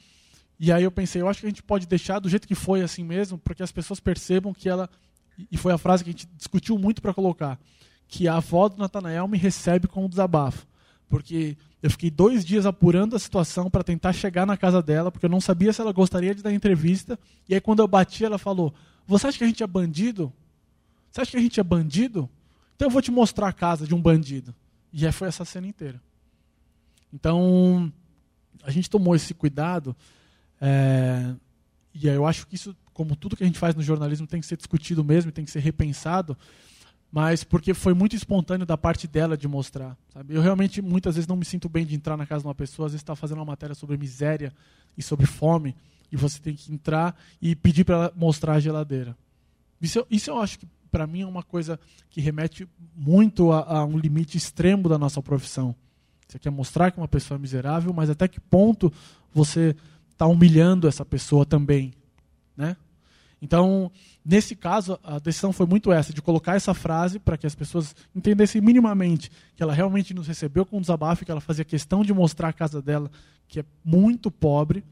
E aí eu pensei, eu acho que a gente pode deixar do jeito que foi assim mesmo, para que as pessoas percebam que ela. E foi a frase que a gente discutiu muito para colocar: que a avó do Natanael me recebe com um desabafo. Porque eu fiquei dois dias apurando a situação para tentar chegar na casa dela, porque eu não sabia se ela gostaria de dar entrevista. E aí, quando eu bati, ela falou: Você acha que a gente é bandido? Você acha que a gente é bandido? Então eu vou te mostrar a casa de um bandido. E aí foi essa cena inteira. Então, a gente tomou esse cuidado. É, e aí eu acho que isso, como tudo que a gente faz no jornalismo, tem que ser discutido mesmo, tem que ser repensado. Mas porque foi muito espontâneo da parte dela de mostrar. Sabe? Eu realmente, muitas vezes, não me sinto bem de entrar na casa de uma pessoa. Às vezes está fazendo uma matéria sobre miséria e sobre fome. E você tem que entrar e pedir para ela mostrar a geladeira. Isso, isso eu acho que para mim é uma coisa que remete muito a, a, um limite extremo da nossa profissão. Você quer mostrar que uma pessoa é miserável, mas até que ponto você está humilhando essa pessoa também, né? Então, nesse caso, a decisão foi muito essa, de colocar essa frase para que as pessoas entendessem minimamente que ela realmente nos recebeu com um desabafo, que ela fazia questão de mostrar a casa dela, que é muito pobre,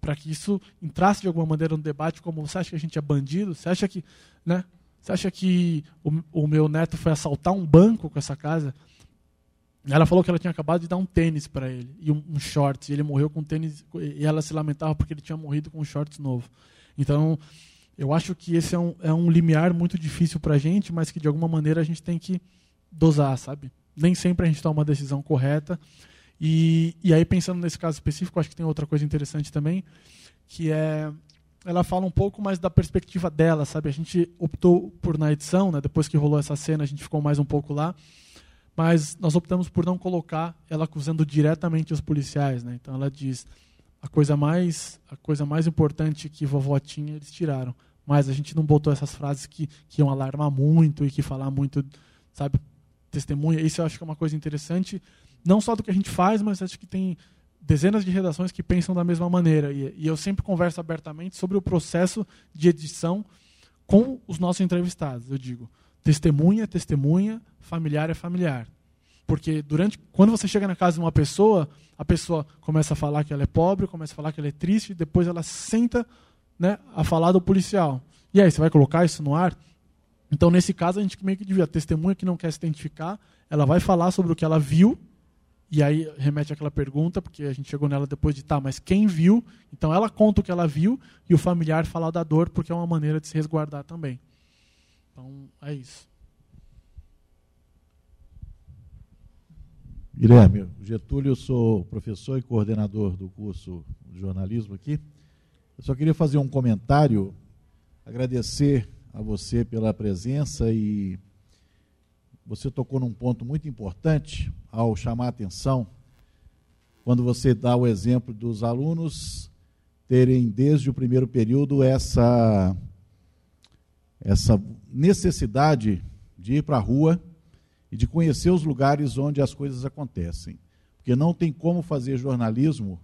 para que isso entrasse de alguma maneira no debate, como você acha que a gente é bandido? Você acha que, né? Você acha que o, o meu neto foi assaltar um banco com essa casa? Ela falou que ela tinha acabado de dar um tênis para ele e um, um shorts. E ele morreu com tênis e ela se lamentava porque ele tinha morrido com um shorts novo. Então, eu acho que esse é um, é um limiar muito difícil para a gente, mas que de alguma maneira a gente tem que dosar, sabe? Nem sempre a gente toma uma decisão correta. E, e aí, pensando nesse caso específico, acho que tem outra coisa interessante também, que é ela fala um pouco mais da perspectiva dela, sabe? A gente optou por na edição, né? Depois que rolou essa cena, a gente ficou mais um pouco lá, mas nós optamos por não colocar ela acusando diretamente os policiais, né? Então ela diz a coisa mais a coisa mais importante que vovó tinha eles tiraram, mas a gente não botou essas frases que, que iam alarmar muito e que falar muito, sabe? Testemunha. Isso eu acho que é uma coisa interessante, não só do que a gente faz, mas acho que tem dezenas de redações que pensam da mesma maneira. E, e, eu sempre converso abertamente sobre o processo de edição com os nossos entrevistados. Eu digo, testemunha testemunha, familiar é familiar. Porque durante quando você chega na casa de uma pessoa, a pessoa começa a falar que ela é pobre, começa a falar que ela é triste, depois ela senta né, a falar do policial. E aí, você vai colocar isso no ar? Então, nesse caso, a gente meio que devia. A testemunha que não quer se identificar, ela vai falar sobre o que ela viu e aí remete àquela pergunta, porque a gente chegou nela depois de tá, mas quem viu? Então ela conta o que ela viu e o familiar fala da dor, porque é uma maneira de se resguardar também. Então é isso. Guilherme, Getúlio, eu sou professor e coordenador do curso de jornalismo aqui. Eu só queria fazer um comentário, agradecer a você pela presença e você tocou num ponto muito importante ao chamar a atenção, quando você dá o exemplo dos alunos terem desde o primeiro período essa essa necessidade de ir para a rua e de conhecer os lugares onde as coisas acontecem. Porque não tem como fazer jornalismo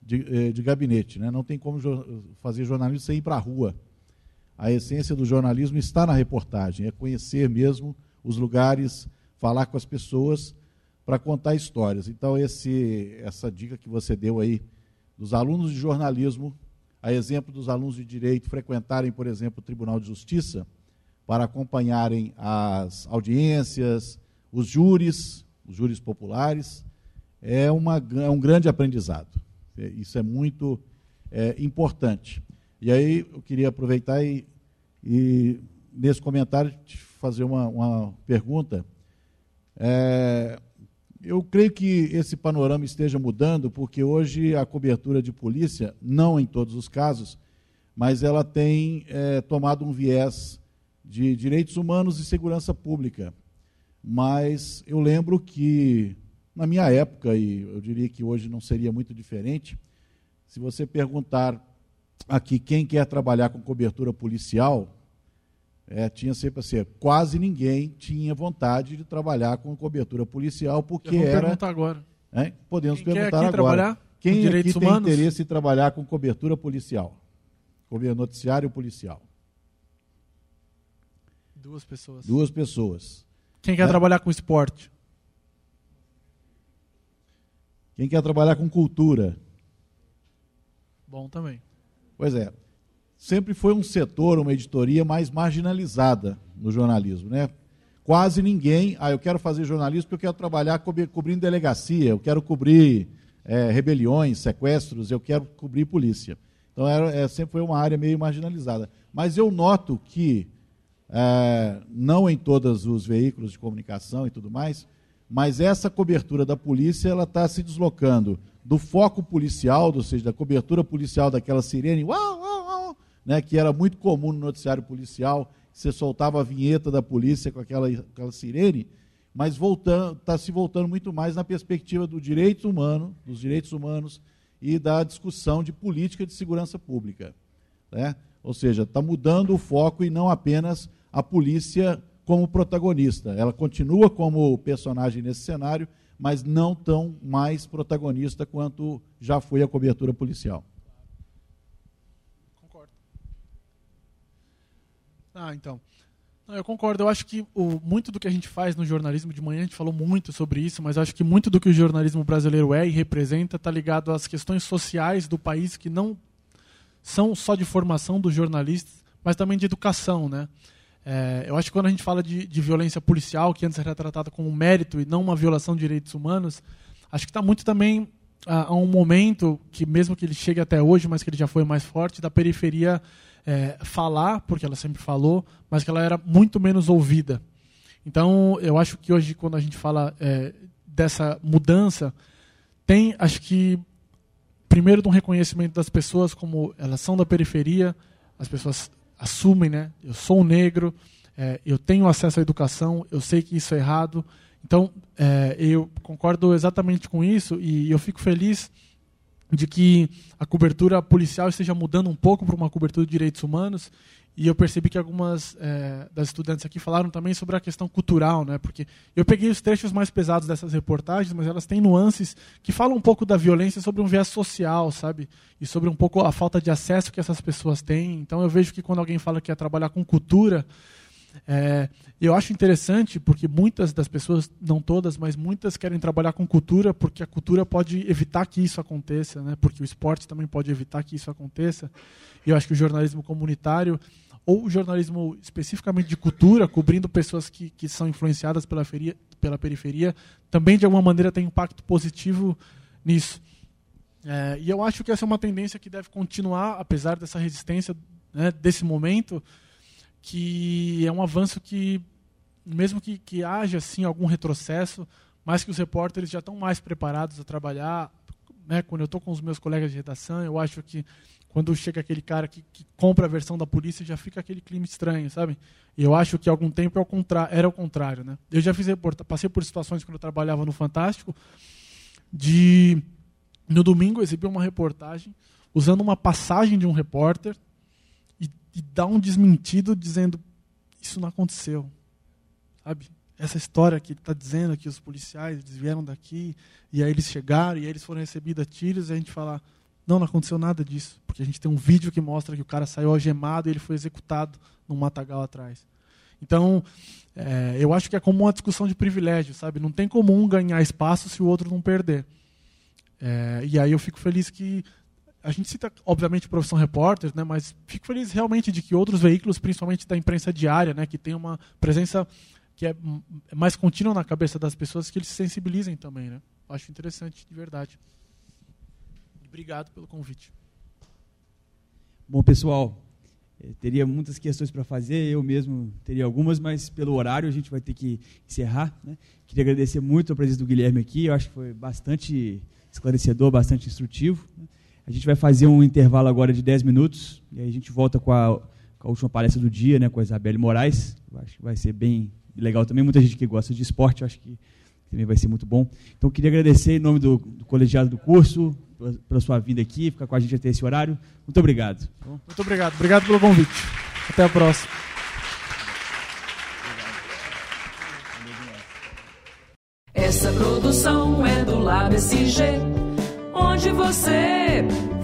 de, eh, de gabinete, né? não tem como fazer jornalismo sem ir para a rua. A essência do jornalismo está na reportagem, é conhecer mesmo os lugares, falar com as pessoas para contar histórias. Então, esse, essa dica que você deu aí dos alunos de jornalismo, a exemplo dos alunos de direito frequentarem, por exemplo, o Tribunal de Justiça para acompanharem as audiências, os júris, os júris populares, é, uma, é um grande aprendizado. É, isso é muito é, importante. E aí eu queria aproveitar e, e nesse comentário fazer uma, uma pergunta. É, eu creio que esse panorama esteja mudando, porque hoje a cobertura de polícia, não em todos os casos, mas ela tem é, tomado um viés de direitos humanos e segurança pública. Mas eu lembro que, na minha época, e eu diria que hoje não seria muito diferente, se você perguntar aqui quem quer trabalhar com cobertura policial, é, tinha sempre assim, quase ninguém tinha vontade de trabalhar com cobertura policial, porque era. perguntar agora. É, podemos Quem quer perguntar aqui agora. trabalhar com Quem aqui tem humanos? interesse em trabalhar com cobertura policial? Cobertura noticiário policial. Duas pessoas. Duas pessoas. Quem quer É. trabalhar com esporte? Quem quer trabalhar com cultura? Bom também. Pois é. Sempre foi um setor, uma editoria mais marginalizada no jornalismo, né? Quase ninguém. Ah, eu quero fazer jornalismo porque eu quero trabalhar cobri- cobrindo delegacia, eu quero cobrir eh, rebeliões, sequestros, eu quero cobrir polícia. Então era, é, sempre foi uma área meio marginalizada. Mas eu noto que, eh, não em todos os veículos de comunicação e tudo mais, mas essa cobertura da polícia ela está se deslocando do foco policial, ou seja, da cobertura policial daquela sirene, uau, uau, uau, né, que era muito comum no noticiário policial, você soltava a vinheta da polícia com aquela, aquela sirene, mas está se voltando muito mais na perspectiva do direito humano, dos direitos humanos e da discussão de política de segurança pública. Né? Ou seja, está mudando o foco e não apenas a polícia como protagonista. Ela continua como personagem nesse cenário, mas não tão mais protagonista quanto já foi a cobertura policial. Ah, então. Não, eu concordo. Eu acho que o, muito do que a gente faz no jornalismo de manhã, a gente falou muito sobre isso, mas acho que muito do que o jornalismo brasileiro é e representa está ligado às questões sociais do país que não são só de formação dos jornalistas, mas também de educação, né? É, eu acho que quando a gente fala de, de violência policial, que antes era tratada como um mérito e não uma violação de direitos humanos, acho que está muito também a, a um momento que, mesmo que ele chegue até hoje, mas que ele já foi mais forte, da periferia é, falar, porque ela sempre falou, mas que ela era muito menos ouvida. Então, eu acho que hoje, quando a gente fala é, dessa mudança, tem, acho que, primeiro, de um reconhecimento das pessoas como elas são da periferia, as pessoas assumem, né? Eu sou um negro, é, eu tenho acesso à educação, eu sei que isso é errado. Então, é, eu concordo exatamente com isso e eu fico feliz de que a cobertura policial esteja mudando um pouco para uma cobertura de direitos humanos. E eu percebi que algumas é, das estudantes aqui falaram também sobre a questão cultural, né? Porque eu peguei os trechos mais pesados dessas reportagens, mas elas têm nuances que falam um pouco da violência sobre um viés social, sabe? E sobre um pouco a falta de acesso que essas pessoas têm. Então eu vejo que quando alguém fala que quer trabalhar com cultura, é, eu acho interessante porque muitas das pessoas, não todas, mas muitas querem trabalhar com cultura porque a cultura pode evitar que isso aconteça, né? porque o esporte também pode evitar que isso aconteça. E eu acho que o jornalismo comunitário, ou o jornalismo especificamente de cultura, cobrindo pessoas que, que são influenciadas pela, feria, pela periferia, também de alguma maneira tem impacto positivo nisso. É, e eu acho que essa é uma tendência que deve continuar, apesar dessa resistência né, desse momento que é um avanço que, mesmo que, que haja assim, algum retrocesso, mas que os repórteres já estão mais preparados a trabalhar. Né? Quando eu estou com os meus colegas de redação, eu acho que quando chega aquele cara que, que, compra a versão da polícia, já fica aquele clima estranho, sabe? E eu acho que há algum tempo é era o contrário. Né? Eu já fiz passei por situações quando eu trabalhava no Fantástico, de no domingo exibir uma reportagem usando uma passagem de um repórter e dar um desmentido dizendo isso não aconteceu, sabe? Essa história que está dizendo que os policiais vieram daqui e aí eles chegaram e aí eles foram recebidos a tiros e a gente fala não, não aconteceu nada disso, porque a gente tem um vídeo que mostra que o cara saiu algemado e ele foi executado num matagal atrás. Então, é, eu acho que é como uma discussão de privilégio, sabe? Não tem como um ganhar espaço se o outro não perder. É, e aí eu fico feliz que a gente cita, obviamente, profissão repórter, né, mas fico feliz realmente de que outros veículos, principalmente da imprensa diária, né, que tem uma presença que é mais contínua na cabeça das pessoas, que eles se sensibilizem também. Né? Acho interessante, de verdade. Obrigado pelo convite. Bom, pessoal, teria muitas questões para fazer, eu mesmo teria algumas, mas pelo horário a gente vai ter que encerrar. Né? Queria agradecer muito a presença do Guilherme aqui, eu acho que foi bastante esclarecedor, bastante instrutivo. Né? A gente vai fazer um intervalo agora de 10 minutos e aí a gente volta com a, com a última palestra do dia, né, com a Isabelle Moraes. Acho que vai ser bem legal também. Muita gente que gosta de esporte, acho que também vai ser muito bom. Então, queria agradecer em nome do, do colegiado do curso pela, pela sua vinda aqui, ficar com a gente até esse horário. Muito obrigado. Muito obrigado. Obrigado pelo convite. Até a próxima. Essa produção é do onde você Yeah.